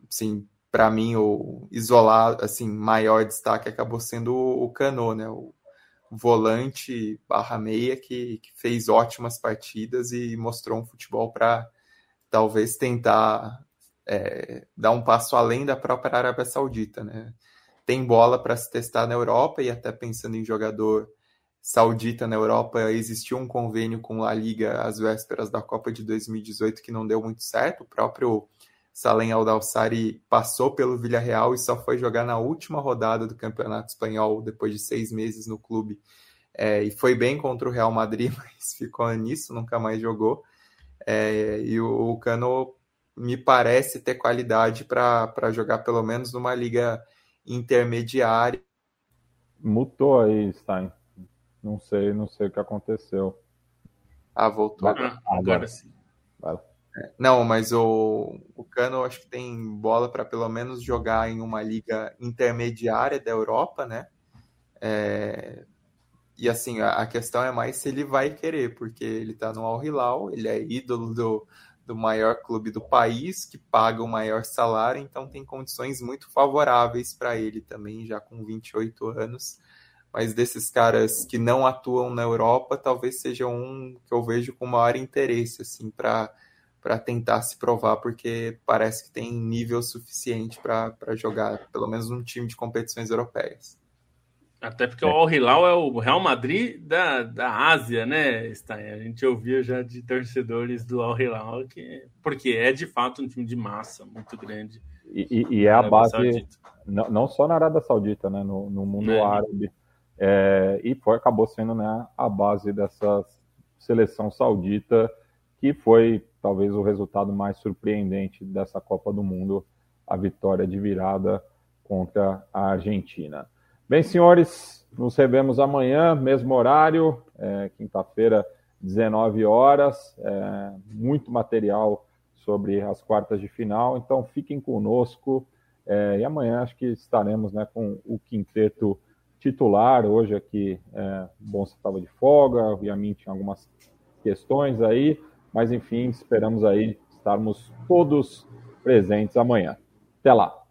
assim, para mim, o isolado, assim, maior destaque acabou sendo o Cano, né? O volante barra meia que, que fez ótimas partidas e mostrou um futebol para talvez tentar é, dar um passo além da própria Arábia Saudita, né? Tem bola para se testar na Europa e até pensando em jogador saudita na Europa, existiu um convênio com a Liga às vésperas da Copa de 2018 que não deu muito certo. O próprio Salem Aldalsari passou pelo Villarreal e só foi jogar na última rodada do Campeonato Espanhol depois de seis meses no clube. É, e foi bem contra o Real Madrid, [LAUGHS] mas ficou nisso, nunca mais jogou. É, e o, o Cano me parece ter qualidade para jogar pelo menos numa liga intermediária. Mutou aí, Stein. Não sei, não sei o que aconteceu. Ah, voltou. Ah, agora sim. Vai. Não, mas o, o Cano acho que tem bola para pelo menos jogar em uma liga intermediária da Europa, né? É, e assim, a, a, questão é mais se ele vai querer, porque ele tá no Al Hilal, ele é ídolo do, do maior clube do país, que paga o maior salário, então tem condições muito favoráveis para ele também, já com 28 anos. Mas desses caras que não atuam na Europa, talvez seja um que eu vejo com maior interesse assim para tentar se provar, porque parece que tem nível suficiente para jogar, pelo menos num time de competições europeias. Até porque é. o Al Hilal é o Real Madrid da, da Ásia, né, Stein? A gente ouvia já de torcedores do Al Hilal, que, porque é de fato um time de massa muito grande. E, e, e é a base, não, não, só na Arábia Saudita, né, no, no mundo é. árabe. É, e foi, acabou sendo né, a base dessa seleção saudita, que foi talvez o resultado mais surpreendente dessa Copa do Mundo, a vitória de virada contra a Argentina. Bem, senhores, nos revemos amanhã, mesmo horário, é, quinta-feira, 19 horas. É, muito material sobre as quartas de final, então fiquem conosco. É, e amanhã acho que estaremos né, com o quinteto titular. Hoje aqui, é, você estava de folga, o Yamin tinha algumas questões aí, mas enfim, esperamos aí estarmos todos presentes amanhã. Até lá!